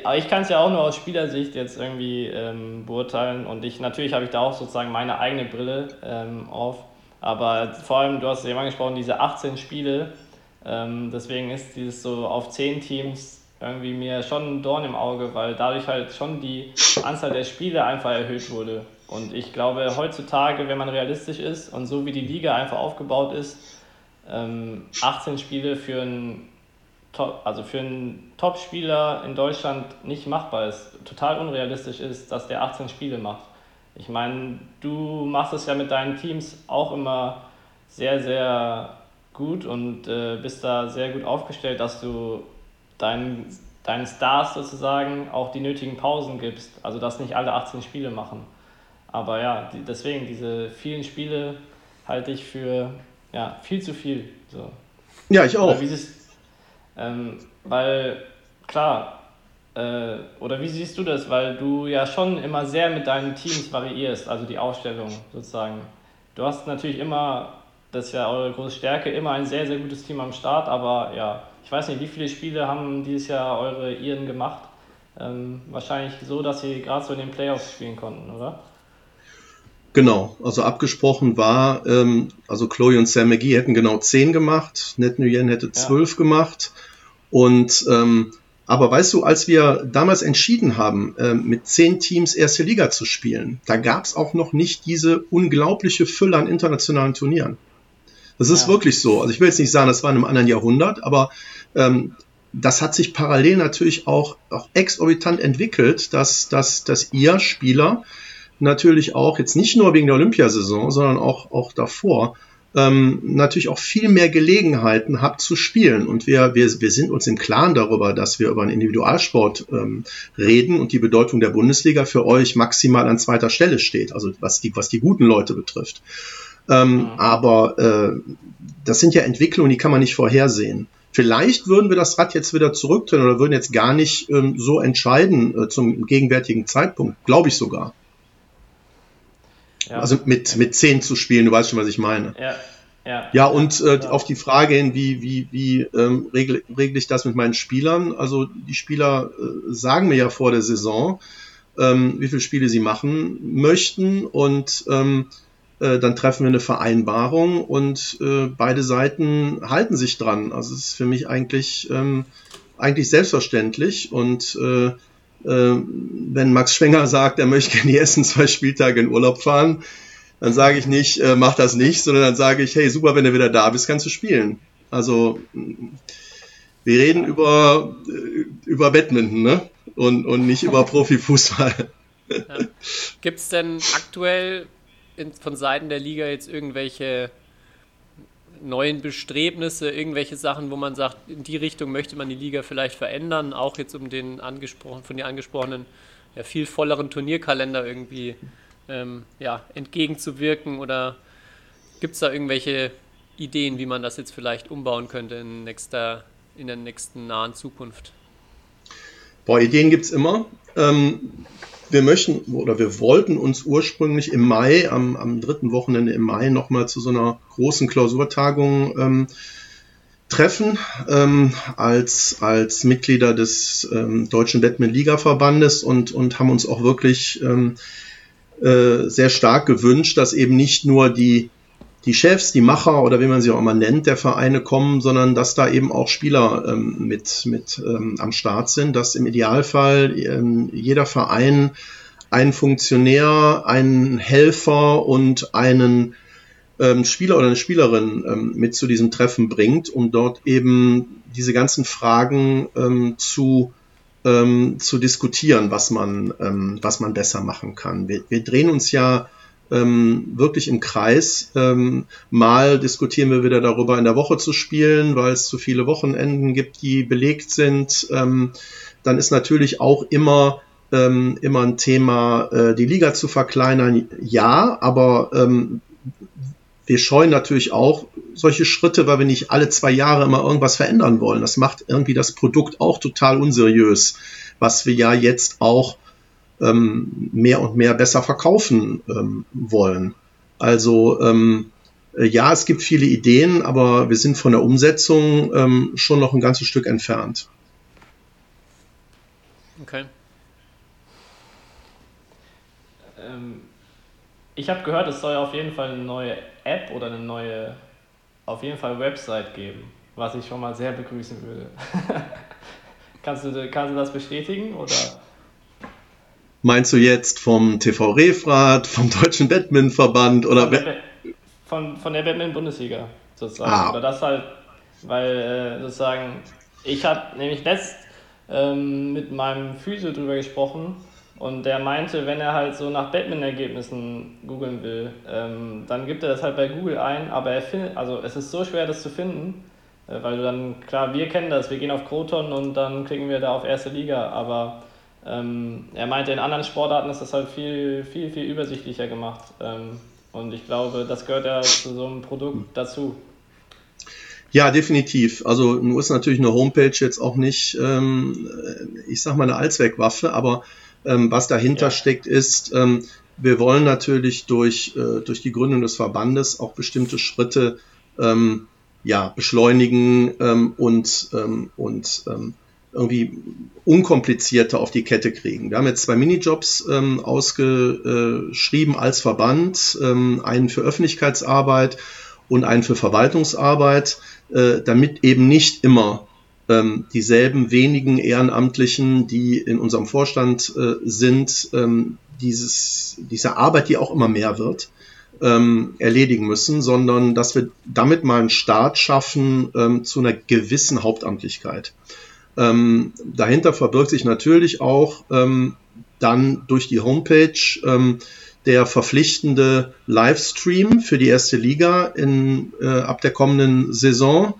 aber ich kann es ja auch nur aus Spielersicht jetzt irgendwie ähm, beurteilen und ich natürlich habe ich da auch sozusagen meine eigene Brille ähm, auf. Aber vor allem, du hast es eben angesprochen, diese 18 Spiele, ähm, deswegen ist dieses so auf 10 Teams irgendwie mir schon ein Dorn im Auge, weil dadurch halt schon die Anzahl der Spiele einfach erhöht wurde. Und ich glaube, heutzutage, wenn man realistisch ist und so wie die Liga einfach aufgebaut ist, 18 ähm, Spiele für ein top, also für einen Top-Spieler in Deutschland nicht machbar ist, total unrealistisch ist, dass der 18 Spiele macht. Ich meine, du machst es ja mit deinen Teams auch immer sehr, sehr gut und äh, bist da sehr gut aufgestellt, dass du deinen, deinen Stars sozusagen auch die nötigen Pausen gibst. Also, dass nicht alle 18 Spiele machen. Aber ja, die, deswegen, diese vielen Spiele halte ich für ja, viel zu viel. So. Ja, ich auch. Oder wie siehst, ähm, weil, klar, äh, oder wie siehst du das? Weil du ja schon immer sehr mit deinen Teams variierst, also die Aufstellung sozusagen. Du hast natürlich immer, das ist ja eure große Stärke, immer ein sehr, sehr gutes Team am Start, aber ja, ich weiß nicht, wie viele Spiele haben dieses Jahr eure Iren gemacht? Ähm, wahrscheinlich so, dass sie gerade so in den Playoffs spielen konnten, oder? Genau, also abgesprochen war, ähm, also Chloe und Sam McGee hätten genau 10 gemacht, Ned Nguyen hätte 12 ja. gemacht und ähm, aber weißt du, als wir damals entschieden haben, äh, mit zehn Teams erste Liga zu spielen, da gab es auch noch nicht diese unglaubliche Fülle an internationalen Turnieren. Das ist ja. wirklich so. Also ich will jetzt nicht sagen, das war in einem anderen Jahrhundert, aber ähm, das hat sich parallel natürlich auch, auch exorbitant entwickelt, dass, dass, dass ihr Spieler natürlich auch jetzt nicht nur wegen der Olympiasaison, sondern auch, auch davor ähm, natürlich auch viel mehr Gelegenheiten habt zu spielen. Und wir, wir, wir sind uns im Klaren darüber, dass wir über einen Individualsport ähm, reden und die Bedeutung der Bundesliga für euch maximal an zweiter Stelle steht, also was die, was die guten Leute betrifft. Ähm, mhm. Aber äh, das sind ja Entwicklungen, die kann man nicht vorhersehen. Vielleicht würden wir das Rad jetzt wieder zurückdrehen oder würden jetzt gar nicht ähm, so entscheiden äh, zum gegenwärtigen Zeitpunkt, glaube ich sogar. Ja. Also mit, mit 10 zu spielen, du weißt schon, was ich meine. Ja, ja. ja und äh, auf die Frage hin, wie, wie, wie ähm, regle, regle ich das mit meinen Spielern? Also die Spieler äh, sagen mir ja vor der Saison, ähm, wie viele Spiele sie machen möchten und ähm, äh, dann treffen wir eine Vereinbarung und äh, beide Seiten halten sich dran. Also es ist für mich eigentlich, ähm, eigentlich selbstverständlich und äh, wenn Max Schwenger sagt, er möchte gerne die ersten zwei Spieltage in Urlaub fahren, dann sage ich nicht, äh, mach das nicht, sondern dann sage ich, hey, super, wenn du wieder da bist, kannst du spielen. Also wir reden über, äh, über Badminton, ne? Und, und nicht über Profifußball. Ja. Gibt es denn aktuell in, von Seiten der Liga jetzt irgendwelche neuen Bestrebnisse, irgendwelche Sachen, wo man sagt, in die Richtung möchte man die Liga vielleicht verändern, auch jetzt um den angesprochen, von dir angesprochenen, ja, viel volleren Turnierkalender irgendwie ähm, ja, entgegenzuwirken oder gibt es da irgendwelche Ideen, wie man das jetzt vielleicht umbauen könnte in, nächster, in der nächsten nahen Zukunft? Boah, Ideen gibt es immer. Ähm, wir möchten oder wir wollten uns ursprünglich im Mai, am, am dritten Wochenende im Mai, nochmal zu so einer großen Klausurtagung ähm, treffen ähm, als, als Mitglieder des ähm, Deutschen Badminton-Liga-Verbandes und, und haben uns auch wirklich ähm, äh, sehr stark gewünscht, dass eben nicht nur die die Chefs, die Macher oder wie man sie auch immer nennt, der Vereine kommen, sondern dass da eben auch Spieler ähm, mit, mit ähm, am Start sind, dass im Idealfall ähm, jeder Verein einen Funktionär, einen Helfer und einen ähm, Spieler oder eine Spielerin ähm, mit zu diesem Treffen bringt, um dort eben diese ganzen Fragen ähm, zu zu diskutieren, was man, was man besser machen kann. Wir, wir drehen uns ja ähm, wirklich im Kreis. Ähm, mal diskutieren wir wieder darüber, in der Woche zu spielen, weil es zu viele Wochenenden gibt, die belegt sind. Ähm, dann ist natürlich auch immer ähm, immer ein Thema, äh, die Liga zu verkleinern. Ja, aber ähm, wir scheuen natürlich auch solche Schritte, weil wir nicht alle zwei Jahre immer irgendwas verändern wollen. Das macht irgendwie das Produkt auch total unseriös, was wir ja jetzt auch ähm, mehr und mehr besser verkaufen ähm, wollen. Also ähm, äh, ja, es gibt viele Ideen, aber wir sind von der Umsetzung ähm, schon noch ein ganzes Stück entfernt. Okay. Ähm, ich habe gehört, es soll auf jeden Fall eine neue App oder eine neue, auf jeden Fall Website geben, was ich schon mal sehr begrüßen würde. kannst, du, kannst du das bestätigen oder? Meinst du jetzt vom TV Refrat, vom Deutschen Badmintonverband oder von der, von, von der Badminton-Bundesliga sozusagen. Ah. Oder das halt, weil äh, sozusagen, ich habe nämlich letzt ähm, mit meinem Physio drüber gesprochen und der meinte, wenn er halt so nach Badminton-Ergebnissen googeln will, ähm, dann gibt er das halt bei Google ein, aber er findet, also es ist so schwer, das zu finden, äh, weil du dann, klar, wir kennen das, wir gehen auf Kroton und dann klicken wir da auf erste Liga, aber ähm, er meinte, in anderen Sportarten ist das halt viel, viel, viel übersichtlicher gemacht. Ähm, Und ich glaube, das gehört ja zu so einem Produkt dazu. Ja, definitiv. Also nur ist natürlich eine Homepage jetzt auch nicht, ähm, ich sag mal, eine Allzweckwaffe, aber ähm, was dahinter ja. steckt, ist, ähm, wir wollen natürlich durch, äh, durch die Gründung des Verbandes auch bestimmte Schritte ähm, ja, beschleunigen und, und irgendwie unkomplizierter auf die Kette kriegen. Wir haben jetzt zwei Minijobs ähm, ausgeschrieben als Verband, ähm, einen für Öffentlichkeitsarbeit und einen für Verwaltungsarbeit, äh, damit eben nicht immer ähm, dieselben wenigen Ehrenamtlichen, die in unserem Vorstand äh, sind, ähm, dieses, diese Arbeit, die auch immer mehr wird, ähm, erledigen müssen, sondern dass wir damit mal einen Start schaffen ähm, zu einer gewissen Hauptamtlichkeit. Ähm, dahinter verbirgt sich natürlich auch ähm, dann durch die Homepage ähm, der verpflichtende Livestream für die erste Liga in, äh, ab der kommenden Saison,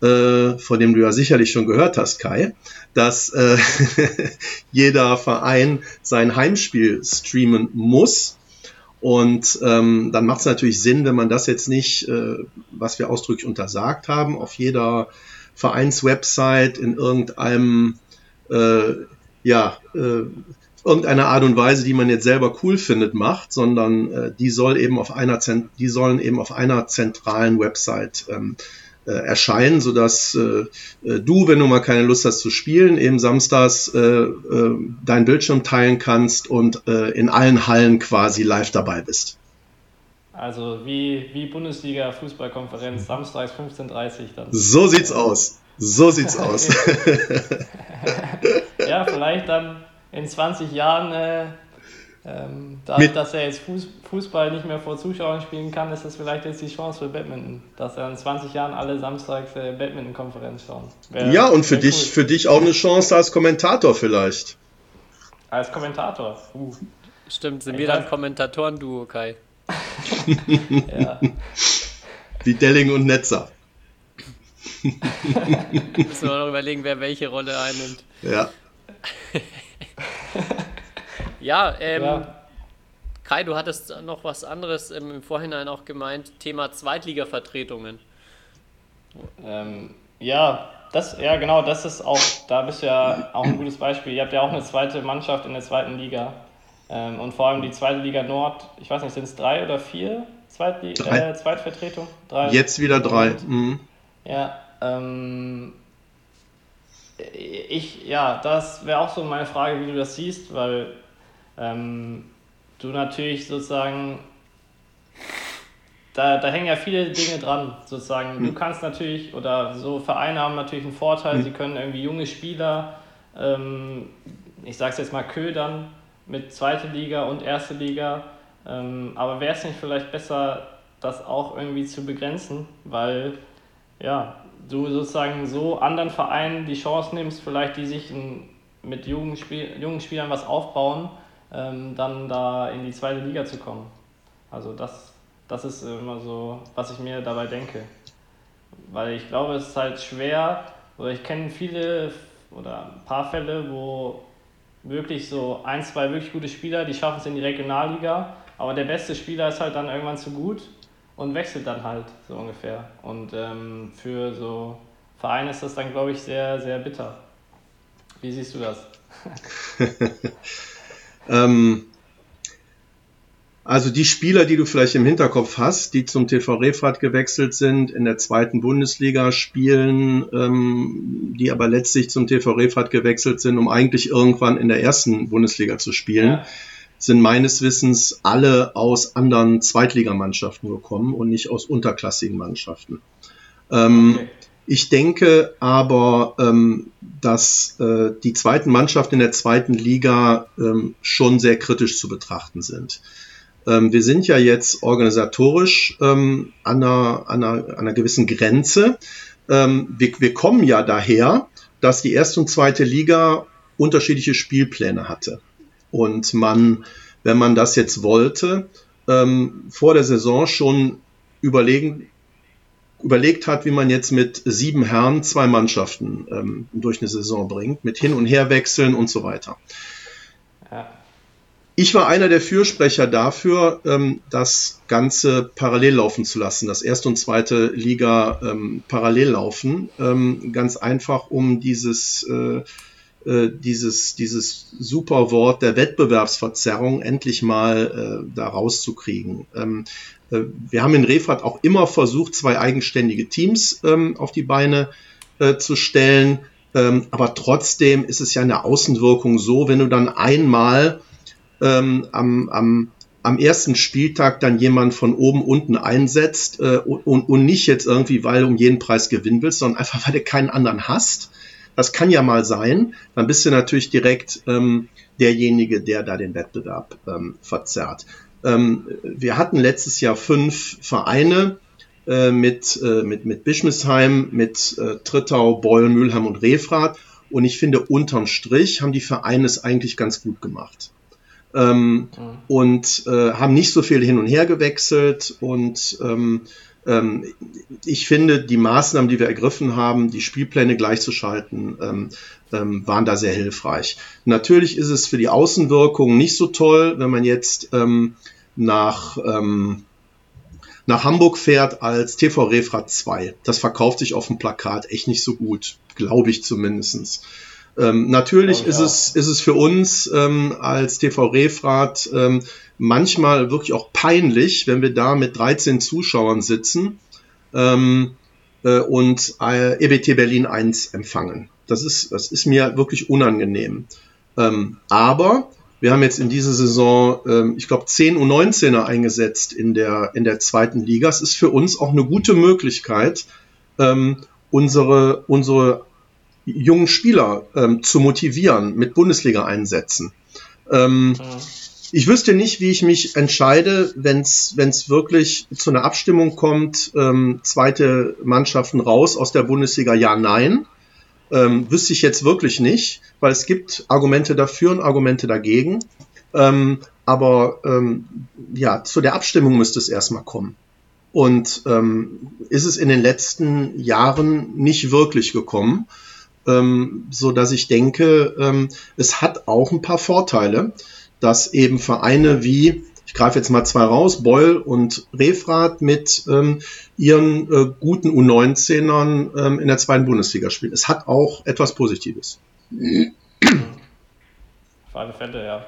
äh, von dem du ja sicherlich schon gehört hast, Kai, dass äh, jeder Verein sein Heimspiel streamen muss. Und ähm, dann macht es natürlich Sinn, wenn man das jetzt nicht, äh, was wir ausdrücklich untersagt haben, auf jeder Vereinswebsite in irgendeinem, äh, ja, äh, irgendeiner Art und Weise, die man jetzt selber cool findet, macht, sondern äh, die soll eben auf einer, die sollen eben auf einer zentralen Website ähm, äh, erscheinen, sodass äh, äh, du, wenn du mal keine Lust hast zu spielen, eben samstags äh, äh, deinen Bildschirm teilen kannst und äh, in allen Hallen quasi live dabei bist. Also wie, wie Bundesliga Fußballkonferenz, samstags 15.30 Uhr dann. So sieht's aus. So sieht's aus. ja, vielleicht dann in 20 Jahren, äh, ähm, dadurch, dass er jetzt Fußball nicht mehr vor Zuschauern spielen kann, ist das vielleicht jetzt die Chance für Badminton, dass er in 20 Jahren alle samstags äh, Badminton-Konferenz schauen. Wär, ja, und für dich, cool. für dich auch eine Chance als Kommentator vielleicht. Als Kommentator? Uh. Stimmt, sind ich wir dann Kommentatoren-Duo, Kai? Ja. Wie Delling und Netzer. Müssen wir noch überlegen, wer welche Rolle einnimmt. Ja. ja, ähm, ja. Kai, du hattest noch was anderes im Vorhinein auch gemeint, Thema Zweitliga-Vertretungen. Ähm, ja, das, ja, genau, das ist auch, da bist du ja auch ein gutes Beispiel. Ihr habt ja auch eine zweite Mannschaft in der zweiten Liga. Ähm, und vor allem die zweite Liga Nord, ich weiß nicht, sind es drei oder vier Zweitli drei. Äh, Zweitvertretung? Drei. Jetzt wieder drei. Mhm. Ja, ähm, ich, ja, das wäre auch so meine Frage, wie du das siehst, weil ähm, du natürlich sozusagen, da, da hängen ja viele Dinge dran, sozusagen. Du mhm. kannst natürlich, oder so Vereine haben natürlich einen Vorteil, mhm. sie können irgendwie junge Spieler, ähm, ich sag's jetzt mal, ködern mit zweite Liga und erste Liga. Ähm, aber wäre es nicht vielleicht besser, das auch irgendwie zu begrenzen, weil ja, du sozusagen so anderen Vereinen die Chance nimmst, vielleicht die sich in, mit jungen, jungen Spielern was aufbauen, ähm, dann da in die zweite Liga zu kommen. Also das, das ist immer so, was ich mir dabei denke. Weil ich glaube, es ist halt schwer, oder ich kenne viele oder ein paar Fälle, wo wirklich so ein, zwei wirklich gute Spieler, die schaffen es in die Regionalliga, aber der beste Spieler ist halt dann irgendwann zu gut und wechselt dann halt so ungefähr. Und ähm, für so Vereine ist das dann, glaube ich, sehr, sehr bitter. Wie siehst du das? ähm, also die Spieler, die du vielleicht im Hinterkopf hast, die zum TV Refrat gewechselt sind, in der zweiten Bundesliga spielen, ähm, die aber letztlich zum TV Refrat gewechselt sind, um eigentlich irgendwann in der ersten Bundesliga zu spielen, ja. sind meines Wissens alle aus anderen Zweitligamannschaften gekommen und nicht aus unterklassigen Mannschaften. Ähm, okay. Ich denke aber, ähm, dass äh, die zweiten Mannschaften in der zweiten Liga ähm, schon sehr kritisch zu betrachten sind. Ähm, wir sind ja jetzt organisatorisch ähm, an, einer, an, einer, an einer gewissen Grenze. Ähm, wir, wir kommen ja daher, dass die erste und zweite Liga unterschiedliche Spielpläne hatte. Und man, wenn man das jetzt wollte, ähm, vor der Saison schon überlegen, überlegt hat, wie man jetzt mit sieben Herren zwei Mannschaften ähm, durch eine Saison bringt, mit Hin- und Herwechseln und so weiter. Ja. Ich war einer der Fürsprecher dafür, ähm, das Ganze parallel laufen zu lassen, das erste und zweite Liga ähm, parallel laufen. Ähm, ganz einfach, um dieses, äh, äh, dieses, dieses super Wort der Wettbewerbsverzerrung endlich mal äh, da rauszukriegen. Wir haben in Refrat auch immer versucht, zwei eigenständige Teams auf die Beine zu stellen. Aber trotzdem ist es ja in der Außenwirkung so, wenn du dann einmal ähm, am, am, am ersten Spieltag dann jemand von oben unten einsetzt äh, und, und nicht jetzt irgendwie, weil du um jeden Preis gewinnen willst, sondern einfach, weil du keinen anderen hast. Das kann ja mal sein. Dann bist du natürlich direkt ähm, derjenige, der da den Wettbewerb ähm, verzerrt. Ähm, wir hatten letztes Jahr fünf Vereine äh, mit, äh, mit, mit Bischmisheim, mit äh, Trittau, Beul, Mülheim und Refrath. Und ich finde, unterm Strich haben die Vereine es eigentlich ganz gut gemacht ähm, mhm. und äh, haben nicht so viel hin und her gewechselt und ähm, ähm, ich finde, die Maßnahmen, die wir ergriffen haben, die Spielpläne gleichzuschalten, ähm, ähm, waren da sehr hilfreich. Natürlich ist es für die Außenwirkung nicht so toll, wenn man jetzt ähm, nach, nach Hamburg fährt als TV Refrat 2. Das verkauft sich auf dem Plakat echt nicht so gut, glaube ich zumindestens. Ähm, natürlich oh, ja. ist, es, ist es für uns ähm, als TV Refrat ähm, manchmal wirklich auch peinlich, wenn wir da mit 13 Zuschauern sitzen ähm, äh, und äh, EBT Berlin 1 empfangen. Das ist, das ist mir wirklich unangenehm. Ähm, aber wir haben jetzt in dieser Saison, ähm, ich glaube, 10 U19er eingesetzt in der, in der zweiten Liga. Es ist für uns auch eine gute Möglichkeit, ähm, unsere, unsere jungen Spieler ähm, zu motivieren mit Bundesliga-Einsätzen. Ähm, mhm. Ich wüsste nicht, wie ich mich entscheide, wenn es wirklich zu einer Abstimmung kommt, ähm, zweite Mannschaften raus aus der Bundesliga, ja, nein. Ähm, wüsste ich jetzt wirklich nicht, weil es gibt Argumente dafür und Argumente dagegen. Ähm, aber ähm, ja, zu der Abstimmung müsste es erstmal kommen. Und ähm, ist es in den letzten Jahren nicht wirklich gekommen ähm, so dass ich denke, ähm, es hat auch ein paar Vorteile, dass eben Vereine wie ich greife jetzt mal zwei raus, Beul und Refrath mit ähm, ihren äh, guten U19ern ähm, in der zweiten Bundesliga spielen. Es hat auch etwas Positives. Auf alle Fälle, ja.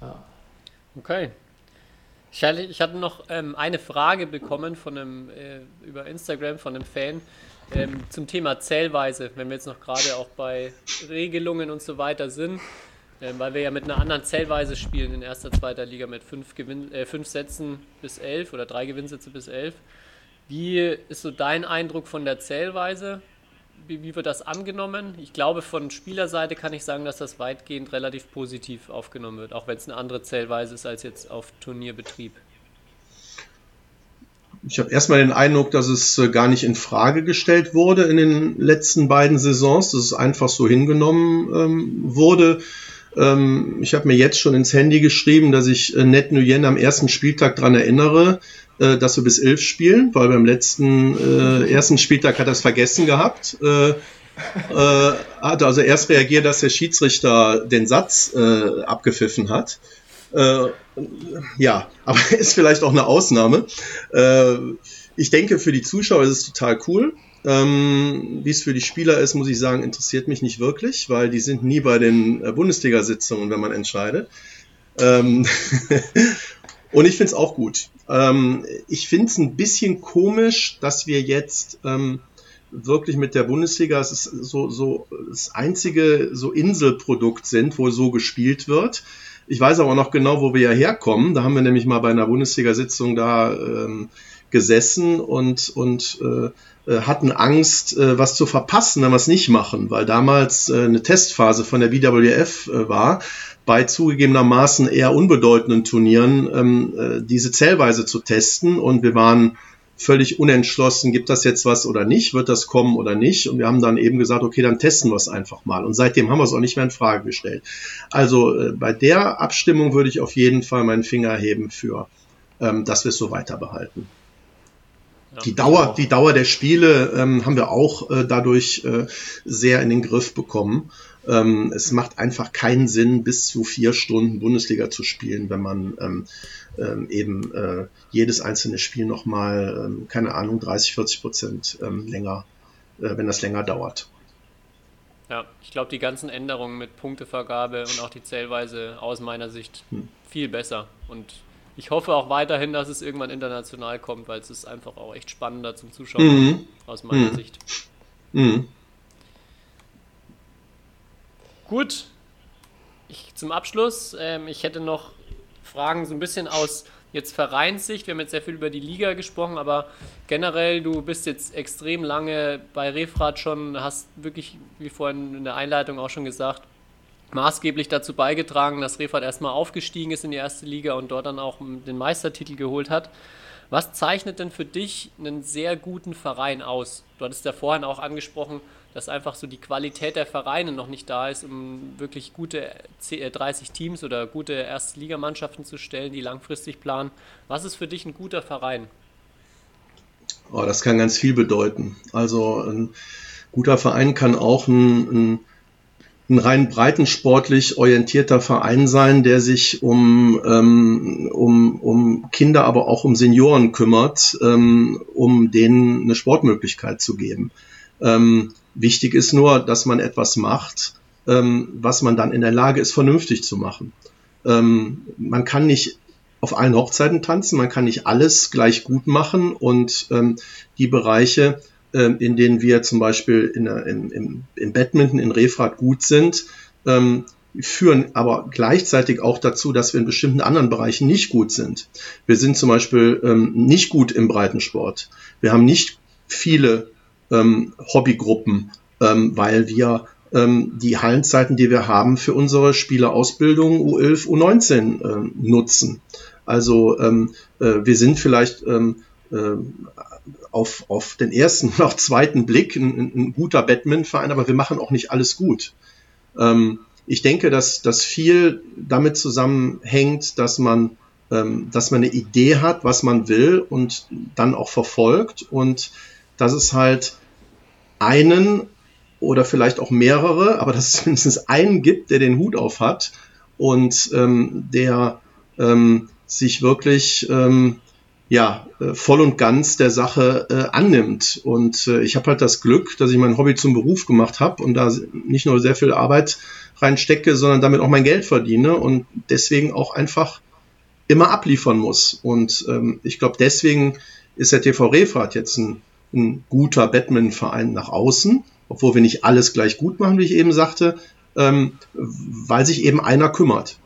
ja. Okay. Ich hatte, ich hatte noch ähm, eine Frage bekommen von einem, äh, über Instagram von einem Fan. Ähm, zum Thema Zählweise, wenn wir jetzt noch gerade auch bei Regelungen und so weiter sind, ähm, weil wir ja mit einer anderen Zählweise spielen in erster, zweiter Liga mit fünf, Gewinn, äh, fünf Sätzen bis elf oder drei Gewinnsätze bis elf. Wie ist so dein Eindruck von der Zählweise? Wie, wie wird das angenommen? Ich glaube, von Spielerseite kann ich sagen, dass das weitgehend relativ positiv aufgenommen wird, auch wenn es eine andere Zählweise ist als jetzt auf Turnierbetrieb ich habe erstmal den Eindruck, dass es äh, gar nicht in Frage gestellt wurde in den letzten beiden Saisons, dass es einfach so hingenommen ähm, wurde. Ähm, ich habe mir jetzt schon ins Handy geschrieben, dass ich äh, Net Nguyen am ersten Spieltag dran erinnere, äh, dass wir bis elf spielen, weil beim letzten äh, ersten Spieltag hat er es vergessen gehabt. Äh, äh, hat also erst reagiert, dass der Schiedsrichter den Satz äh, abgepfiffen hat. Äh, ja, aber ist vielleicht auch eine Ausnahme. Äh, ich denke, für die Zuschauer ist es total cool. Ähm, Wie es für die Spieler ist, muss ich sagen, interessiert mich nicht wirklich, weil die sind nie bei den äh, Bundesliga-Sitzungen, wenn man entscheidet. Ähm Und ich finde es auch gut. Ähm, ich finde es ein bisschen komisch, dass wir jetzt ähm, wirklich mit der Bundesliga, es ist so, so das einzige so Inselprodukt sind, wo so gespielt wird. Ich weiß aber noch genau, wo wir ja herkommen. Da haben wir nämlich mal bei einer Bundesliga-Sitzung da ähm, gesessen und, und äh, äh, hatten Angst, äh, was zu verpassen, wenn wir es nicht machen, weil damals äh, eine Testphase von der BWF äh, war, bei zugegebenermaßen eher unbedeutenden Turnieren ähm, äh, diese Zählweise zu testen und wir waren völlig unentschlossen, gibt das jetzt was oder nicht, wird das kommen oder nicht. Und wir haben dann eben gesagt, okay, dann testen wir es einfach mal. Und seitdem haben wir es auch nicht mehr in Frage gestellt. Also äh, bei der Abstimmung würde ich auf jeden Fall meinen Finger heben für, ähm, dass wir es so weiter behalten. die Dauer, die Dauer der Spiele ähm, haben wir auch äh, dadurch äh, sehr in den Griff bekommen. Ähm, es macht einfach keinen Sinn, bis zu vier Stunden Bundesliga zu spielen, wenn man ähm, ähm, eben äh, jedes einzelne Spiel nochmal, ähm, keine Ahnung, 30, 40 Prozent ähm, länger, äh, wenn das länger dauert. Ja, ich glaube, die ganzen Änderungen mit Punktevergabe und auch die Zählweise aus meiner Sicht hm. viel besser. Und ich hoffe auch weiterhin, dass es irgendwann international kommt, weil es ist einfach auch echt spannender zum Zuschauen mhm. aus meiner mhm. Sicht. Mhm. Gut. Ich, zum Abschluss, ähm, ich hätte noch Fragen so ein bisschen aus jetzt Vereinssicht. Wir haben jetzt sehr viel über die Liga gesprochen, aber generell, du bist jetzt extrem lange bei Refrat schon, hast wirklich, wie vorhin in der Einleitung auch schon gesagt, maßgeblich dazu beigetragen, dass Refrat erstmal aufgestiegen ist in die erste Liga und dort dann auch den Meistertitel geholt hat. Was zeichnet denn für dich einen sehr guten Verein aus? Du hattest ja vorhin auch angesprochen, dass einfach so die Qualität der Vereine noch nicht da ist, um wirklich gute 30 äh, Teams oder gute Erstligamannschaften zu stellen, die langfristig planen. Was ist für dich ein guter Verein? Oh, das kann ganz viel bedeuten. Also ein guter Verein kann auch ein, ein, ein rein breitensportlich orientierter Verein sein, der sich um, ähm, um, um Kinder, aber auch um Senioren kümmert, ähm, um denen eine Sportmöglichkeit zu geben. Ähm, Wichtig ist nur, dass man etwas macht, ähm, was man dann in der Lage ist, vernünftig zu machen. Ähm, man kann nicht auf allen Hochzeiten tanzen, man kann nicht alles gleich gut machen und ähm, die Bereiche, ähm, in denen wir zum Beispiel in, in, im, im Badminton, in Refrat gut sind, ähm, führen aber gleichzeitig auch dazu, dass wir in bestimmten anderen Bereichen nicht gut sind. Wir sind zum Beispiel ähm, nicht gut im Breitensport. Wir haben nicht viele ähm, Hobbygruppen, ähm, weil wir ähm, die Hallenzeiten, die wir haben, für unsere Spielerausbildung U11, U19 äh, nutzen. Also ähm, äh, wir sind vielleicht ähm, äh, auf, auf den ersten und auch zweiten Blick ein, ein guter Badmintonverein, aber wir machen auch nicht alles gut. Ähm, ich denke, dass, dass viel damit zusammenhängt, dass man, ähm, dass man eine Idee hat, was man will und dann auch verfolgt und dass es halt einen oder vielleicht auch mehrere, aber dass es mindestens einen gibt, der den Hut auf hat und ähm, der ähm, sich wirklich ähm, ja äh, voll und ganz der Sache äh, annimmt. Und äh, ich habe halt das Glück, dass ich mein Hobby zum Beruf gemacht habe und da nicht nur sehr viel Arbeit reinstecke, sondern damit auch mein Geld verdiene und deswegen auch einfach immer abliefern muss. Und ähm, ich glaube, deswegen ist der TV Refrat jetzt ein ein guter Batman-Verein nach außen, obwohl wir nicht alles gleich gut machen, wie ich eben sagte, ähm, weil sich eben einer kümmert.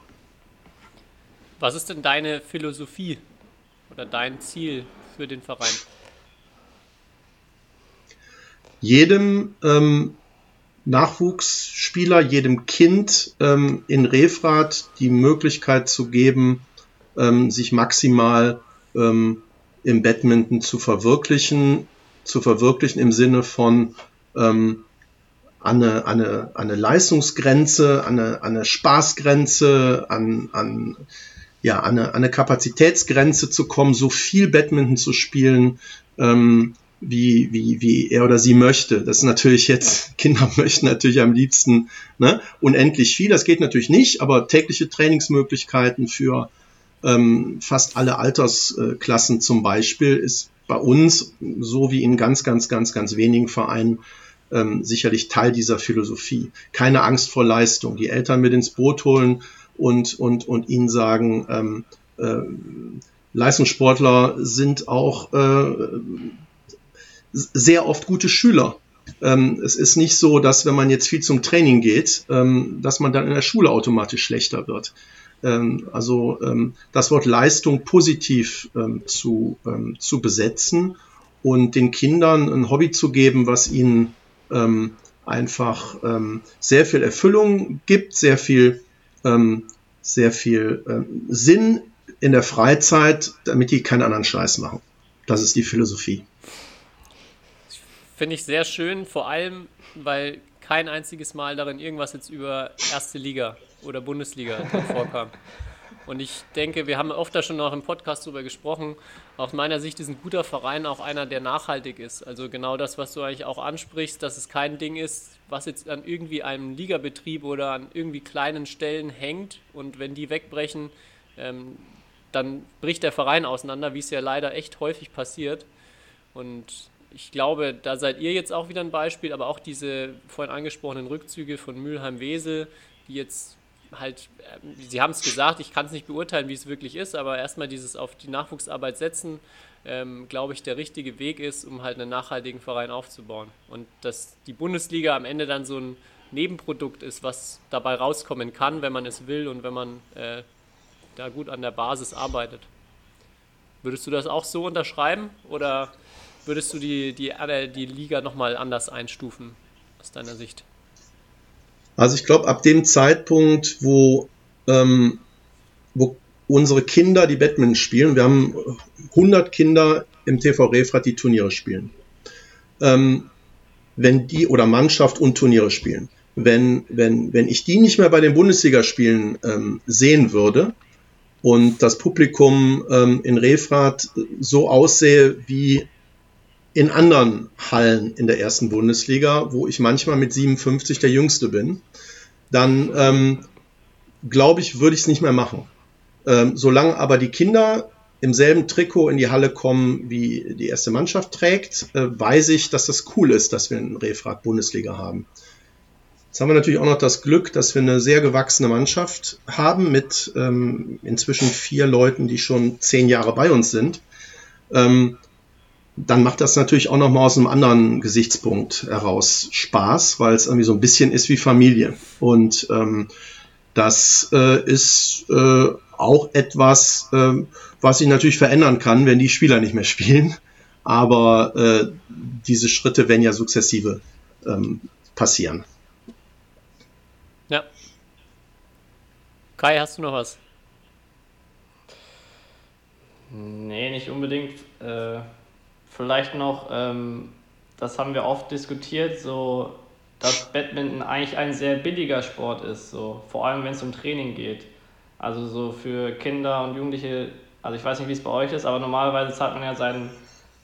Was ist denn deine Philosophie oder dein Ziel für den Verein? Jedem ähm, Nachwuchsspieler, jedem Kind ähm, in Refrat die Möglichkeit zu geben, ähm, sich maximal ähm, im Badminton zu verwirklichen, zu verwirklichen im Sinne von ähm, eine, eine, eine Leistungsgrenze, eine, eine Spaßgrenze, an, an, ja, eine, eine Kapazitätsgrenze zu kommen, so viel Badminton zu spielen, ähm, wie, wie, wie er oder sie möchte. Das ist natürlich jetzt, Kinder möchten natürlich am liebsten ne, unendlich viel. Das geht natürlich nicht, aber tägliche Trainingsmöglichkeiten für ähm, fast alle Altersklassen zum Beispiel ist bei uns, so wie in ganz, ganz, ganz, ganz wenigen Vereinen, ähm, sicherlich Teil dieser Philosophie. Keine Angst vor Leistung. Die Eltern mit ins Boot holen und, und, und ihnen sagen, ähm, äh, Leistungssportler sind auch äh, sehr oft gute Schüler. Ähm, es ist nicht so, dass wenn man jetzt viel zum Training geht, ähm, dass man dann in der Schule automatisch schlechter wird. Ähm, also ähm, das Wort Leistung positiv ähm, zu, zu besetzen und den Kindern ein Hobby zu geben, was ihnen einfach sehr viel Erfüllung gibt, sehr viel, sehr viel Sinn in der Freizeit, damit die keinen anderen Scheiß machen. Das ist die Philosophie. Finde ich sehr schön, vor allem, weil kein einziges Mal darin irgendwas jetzt über erste Liga oder Bundesliga vorkam. Und ich denke, wir haben oft da schon noch im Podcast drüber gesprochen. Aus meiner Sicht ist ein guter Verein auch einer, der nachhaltig ist. Also genau das, was du eigentlich auch ansprichst, dass es kein Ding ist, was jetzt an irgendwie einem Ligabetrieb oder an irgendwie kleinen Stellen hängt. Und wenn die wegbrechen, ähm, dann bricht der Verein auseinander, wie es ja leider echt häufig passiert. Und ich glaube, da seid ihr jetzt auch wieder ein Beispiel, aber auch diese vorhin angesprochenen Rückzüge von Mülheim-Wesel, die jetzt halt, äh, Sie haben es gesagt, ich kann es nicht beurteilen, wie es wirklich ist, aber erstmal dieses auf die Nachwuchsarbeit setzen, ähm, glaube ich, der richtige Weg ist, um halt einen nachhaltigen Verein aufzubauen. Und dass die Bundesliga am Ende dann so ein Nebenprodukt ist, was dabei rauskommen kann, wenn man es will und wenn man äh, da gut an der Basis arbeitet. Würdest du das auch so unterschreiben oder würdest du die, die, die Liga nochmal anders einstufen aus deiner Sicht? Also ich glaube, ab dem Zeitpunkt, wo, ähm, wo unsere Kinder die Badminton spielen, wir haben 100 Kinder im TV Refrat, die Turniere spielen. Ähm, wenn die oder Mannschaft und Turniere spielen. Wenn, wenn, wenn ich die nicht mehr bei den Bundesligaspielen ähm, sehen würde und das Publikum ähm, in Refrat so aussehe wie in anderen Hallen in der ersten Bundesliga, wo ich manchmal mit 57 der Jüngste bin, dann ähm, glaube ich, würde ich es nicht mehr machen. Ähm, solange aber die Kinder im selben Trikot in die Halle kommen, wie die erste Mannschaft trägt, äh, weiß ich, dass das cool ist, dass wir einen Refrat Bundesliga haben. Jetzt haben wir natürlich auch noch das Glück, dass wir eine sehr gewachsene Mannschaft haben mit ähm, inzwischen vier Leuten, die schon zehn Jahre bei uns sind. Ähm, dann macht das natürlich auch nochmal aus einem anderen Gesichtspunkt heraus Spaß, weil es irgendwie so ein bisschen ist wie Familie. Und ähm, das äh, ist äh, auch etwas, äh, was sich natürlich verändern kann, wenn die Spieler nicht mehr spielen. Aber äh, diese Schritte werden ja sukzessive ähm, passieren. Ja. Kai, hast du noch was? Nee, nicht unbedingt. Äh, Vielleicht noch, ähm, das haben wir oft diskutiert, so dass Badminton eigentlich ein sehr billiger Sport ist, so vor allem wenn es um Training geht. Also so für Kinder und Jugendliche, also ich weiß nicht, wie es bei euch ist, aber normalerweise zahlt man ja seinen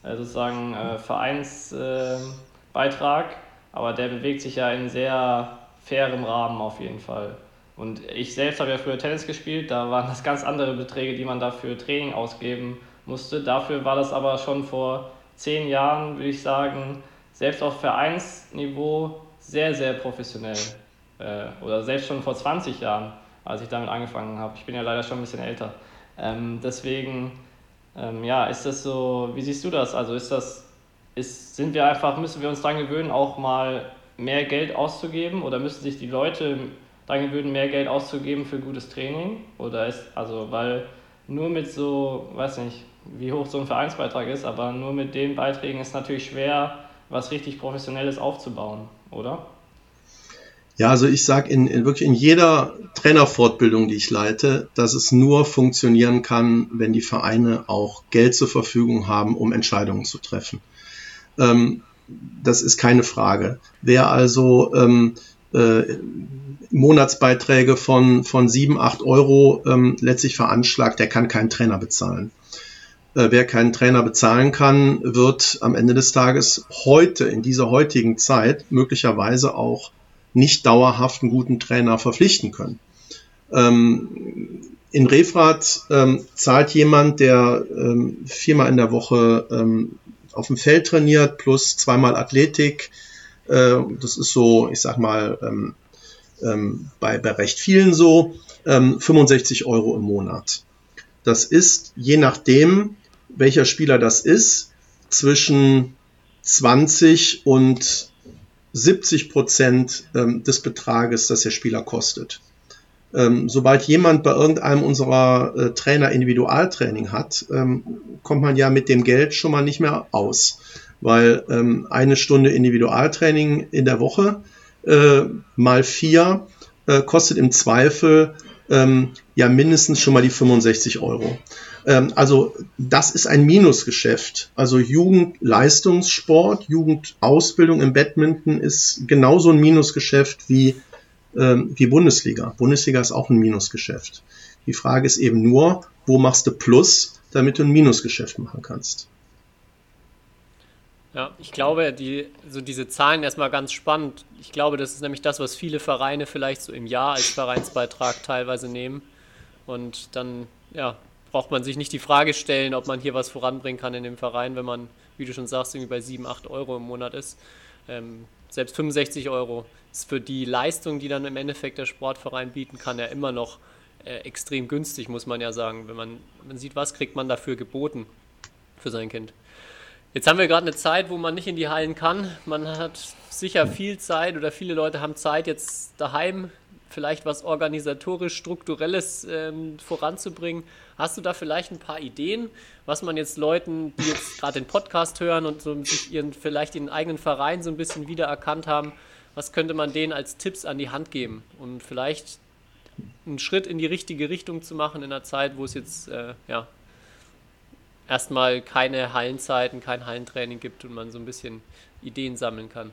äh, sozusagen äh, Vereinsbeitrag, äh, aber der bewegt sich ja in sehr fairem Rahmen auf jeden Fall. Und ich selbst habe ja früher Tennis gespielt, da waren das ganz andere Beträge, die man dafür Training ausgeben musste. Dafür war das aber schon vor zehn Jahren, würde ich sagen, selbst auf Vereinsniveau sehr, sehr professionell. Äh, oder selbst schon vor 20 Jahren, als ich damit angefangen habe. Ich bin ja leider schon ein bisschen älter. Ähm, deswegen, ähm, ja, ist das so, wie siehst du das? Also ist das, ist, sind wir einfach, müssen wir uns daran gewöhnen, auch mal mehr Geld auszugeben oder müssen sich die Leute daran gewöhnen, mehr Geld auszugeben für gutes Training? Oder ist, also, weil nur mit so, weiß nicht, wie hoch so ein Vereinsbeitrag ist, aber nur mit den Beiträgen ist natürlich schwer, was richtig Professionelles aufzubauen, oder? Ja, also ich sage in, in, wirklich in jeder Trainerfortbildung, die ich leite, dass es nur funktionieren kann, wenn die Vereine auch Geld zur Verfügung haben, um Entscheidungen zu treffen. Ähm, das ist keine Frage. Wer also ähm, äh, Monatsbeiträge von, von 7, 8 Euro ähm, letztlich veranschlagt, der kann keinen Trainer bezahlen. Äh, wer keinen Trainer bezahlen kann, wird am Ende des Tages heute, in dieser heutigen Zeit, möglicherweise auch nicht dauerhaft einen guten Trainer verpflichten können. Ähm, in Refrat ähm, zahlt jemand, der ähm, viermal in der Woche ähm, auf dem Feld trainiert, plus zweimal Athletik. Äh, das ist so, ich sag mal, ähm, ähm, bei, bei recht vielen so, 65 Euro im Monat. Das ist je nachdem, welcher Spieler das ist, zwischen 20 und 70 Prozent ähm, des Betrages, das der Spieler kostet. Ähm, sobald jemand bei irgendeinem unserer äh, Trainer Individualtraining hat, ähm, kommt man ja mit dem Geld schon mal nicht mehr aus, weil ähm, eine Stunde Individualtraining in der Woche äh, mal vier äh, kostet im Zweifel ähm, ja mindestens schon mal die 65 Euro. Ähm, also das ist ein Minusgeschäft. Also Jugendleistungssport, Jugendausbildung im Badminton ist genauso ein Minusgeschäft wie, ähm, wie Bundesliga. Bundesliga ist auch ein Minusgeschäft. Die Frage ist eben nur, wo machst du Plus, damit du ein Minusgeschäft machen kannst. Ja, ich glaube, die, so diese Zahlen erstmal ganz spannend. Ich glaube, das ist nämlich das, was viele Vereine vielleicht so im Jahr als Vereinsbeitrag teilweise nehmen. Und dann, ja, braucht man sich nicht die Frage stellen, ob man hier was voranbringen kann in dem Verein, wenn man, wie du schon sagst, irgendwie bei 7, 8 Euro im Monat ist. Ähm, selbst 65 Euro ist für die Leistung, die dann im Endeffekt der Sportverein bieten kann, ja immer noch äh, extrem günstig, muss man ja sagen. Wenn man, man sieht, was kriegt man dafür geboten für sein Kind. Jetzt haben wir gerade eine Zeit, wo man nicht in die Hallen kann. Man hat sicher viel Zeit oder viele Leute haben Zeit, jetzt daheim vielleicht was organisatorisch strukturelles ähm, voranzubringen. Hast du da vielleicht ein paar Ideen, was man jetzt Leuten, die jetzt gerade den Podcast hören und so sich ihren vielleicht ihren eigenen Verein so ein bisschen wiedererkannt haben, was könnte man denen als Tipps an die Hand geben, um vielleicht einen Schritt in die richtige Richtung zu machen in einer Zeit, wo es jetzt äh, ja erstmal keine Hallenzeiten, kein Hallentraining gibt und man so ein bisschen Ideen sammeln kann?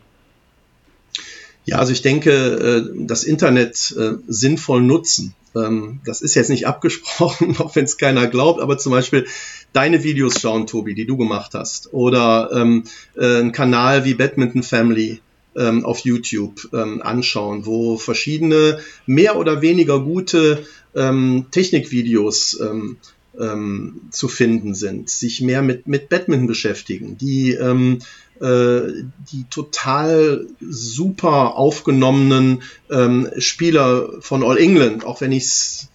Ja, also ich denke, äh, das Internet äh, sinnvoll nutzen. Ähm, das ist jetzt nicht abgesprochen, auch wenn es keiner glaubt, aber zum Beispiel deine Videos schauen, Tobi, die du gemacht hast, oder ähm, äh, ein Kanal wie Badminton Family ähm, auf YouTube anschauen, wo verschiedene mehr oder weniger gute Technikvideos zu finden sind, sich mehr mit, mit Badminton beschäftigen, die, die total super aufgenommenen ähm, Spieler von All England, auch wenn ich es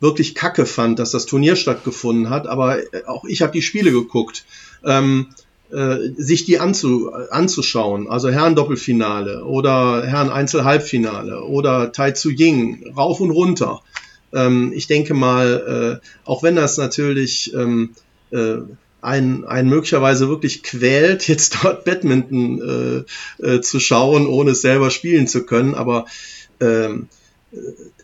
wirklich kacke fand, dass das Turnier stattgefunden hat, aber äh, auch ich habe die Spiele geguckt. Ähm, äh, sich die anzu, anzuschauen, also Herren-Doppelfinale oder Herren-Einzel-Halbfinale oder Tai Tzu Ying, rauf und runter. Ähm, ich denke mal, äh, auch wenn das natürlich ähm, äh, einen, einen möglicherweise wirklich quält, jetzt dort Badminton äh, äh, zu schauen, ohne es selber spielen zu können, aber ähm,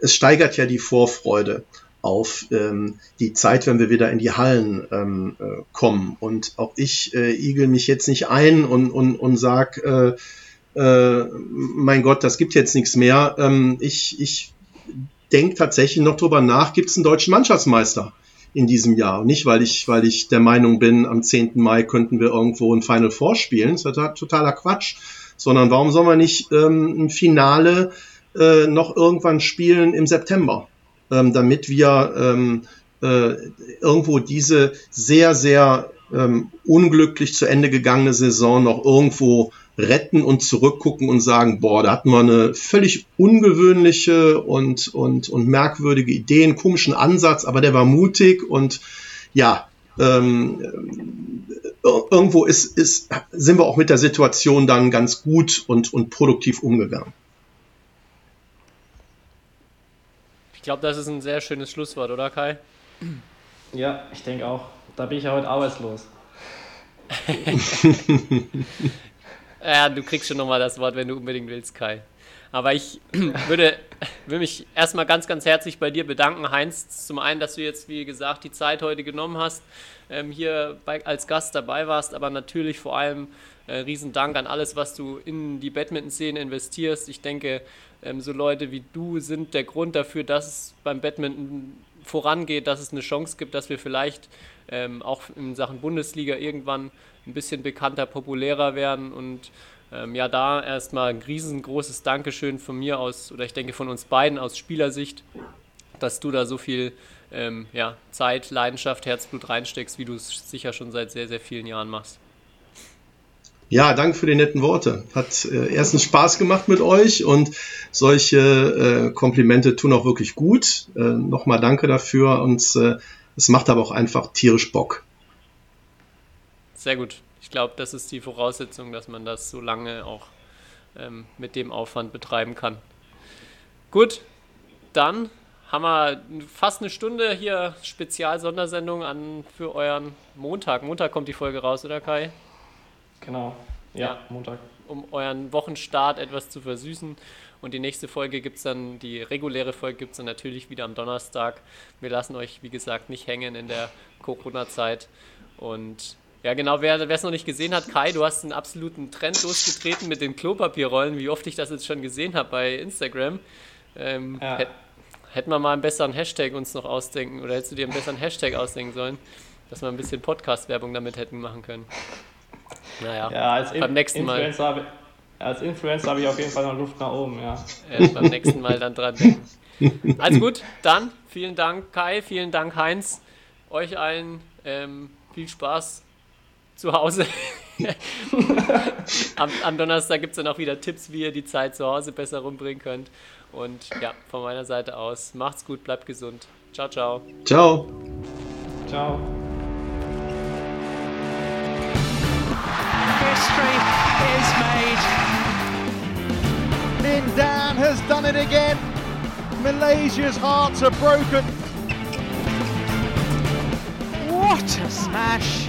es steigert ja die Vorfreude auf ähm, die Zeit, wenn wir wieder in die Hallen ähm, äh, kommen. Und auch ich äh, igel mich jetzt nicht ein und, und, und sag, äh, äh, mein Gott, das gibt jetzt nichts mehr. Ähm, ich, ich denke tatsächlich noch drüber nach, gibt es einen deutschen Mannschaftsmeister in diesem Jahr. nicht, weil ich, weil ich der Meinung bin, am 10. Mai könnten wir irgendwo ein Final Four spielen. Das ist totaler Quatsch. Sondern warum soll man nicht ähm, ein Finale äh, noch irgendwann spielen im September? Ähm, damit wir ähm, äh, irgendwo diese sehr, sehr ähm, unglücklich zu Ende gegangene Saison noch irgendwo retten und zurückgucken und sagen, boah, da hatten wir eine völlig ungewöhnliche und, und, und merkwürdige Idee, einen komischen Ansatz, aber der war mutig und ja, ähm, irgendwo ist, ist, sind wir auch mit der Situation dann ganz gut und, und produktiv umgegangen. Ich glaube, das ist ein sehr schönes Schlusswort, oder Kai? Ja, ich denke auch. Da bin ich ja heute arbeitslos. Ja, du kriegst schon nochmal das Wort, wenn du unbedingt willst, Kai. Aber ich würde, würde mich erstmal ganz, ganz herzlich bei dir bedanken, Heinz. Zum einen, dass du jetzt, wie gesagt, die Zeit heute genommen hast, ähm, hier bei, als Gast dabei warst, aber natürlich vor allem äh, Riesendank an alles, was du in die Badminton-Szene investierst. Ich denke, ähm, so Leute wie du sind der Grund dafür, dass es beim Badminton vorangeht, dass es eine Chance gibt, dass wir vielleicht ähm, auch in Sachen Bundesliga irgendwann ein bisschen bekannter, populärer werden. Und ähm, ja, da erstmal ein riesengroßes Dankeschön von mir aus, oder ich denke von uns beiden aus Spielersicht, dass du da so viel ähm, ja, Zeit, Leidenschaft, Herzblut reinsteckst, wie du es sicher schon seit sehr, sehr vielen Jahren machst. Ja, danke für die netten Worte. Hat äh, erstens Spaß gemacht mit euch und solche äh, Komplimente tun auch wirklich gut. Äh, Nochmal danke dafür und äh, es macht aber auch einfach tierisch Bock. Sehr gut. Ich glaube, das ist die Voraussetzung, dass man das so lange auch ähm, mit dem Aufwand betreiben kann. Gut, dann haben wir fast eine Stunde hier Spezial-Sondersendung an für euren Montag. Montag kommt die Folge raus, oder Kai? Genau. Ja, ja Montag. Um euren Wochenstart etwas zu versüßen. Und die nächste Folge gibt es dann, die reguläre Folge gibt es dann natürlich wieder am Donnerstag. Wir lassen euch, wie gesagt, nicht hängen in der Corona-Zeit. Und ja, genau, wer es noch nicht gesehen hat, Kai, du hast einen absoluten Trend losgetreten mit den Klopapierrollen, wie oft ich das jetzt schon gesehen habe bei Instagram. Ähm, ja. hätten wir mal einen besseren Hashtag uns noch ausdenken oder hättest du dir einen besseren Hashtag ausdenken sollen, dass wir ein bisschen Podcast-Werbung damit hätten machen können. Naja, ja, als beim nächsten Influencer Mal. Habe, als Influencer habe ich auf jeden Fall noch Luft nach oben, ja. ja beim nächsten Mal dann dran denken. Alles gut, dann vielen Dank Kai, vielen Dank Heinz, euch allen ähm, viel Spaß zu Hause. am, am, Donnerstag gibt es dann auch wieder Tipps, wie ihr die Zeit zu Hause besser rumbringen könnt. Und ja, von meiner Seite aus, macht's gut, bleibt gesund. Ciao, ciao. Ciao. Ciao. History is made. Lin Dan has done it again. Malaysia's hearts are broken. What a smash!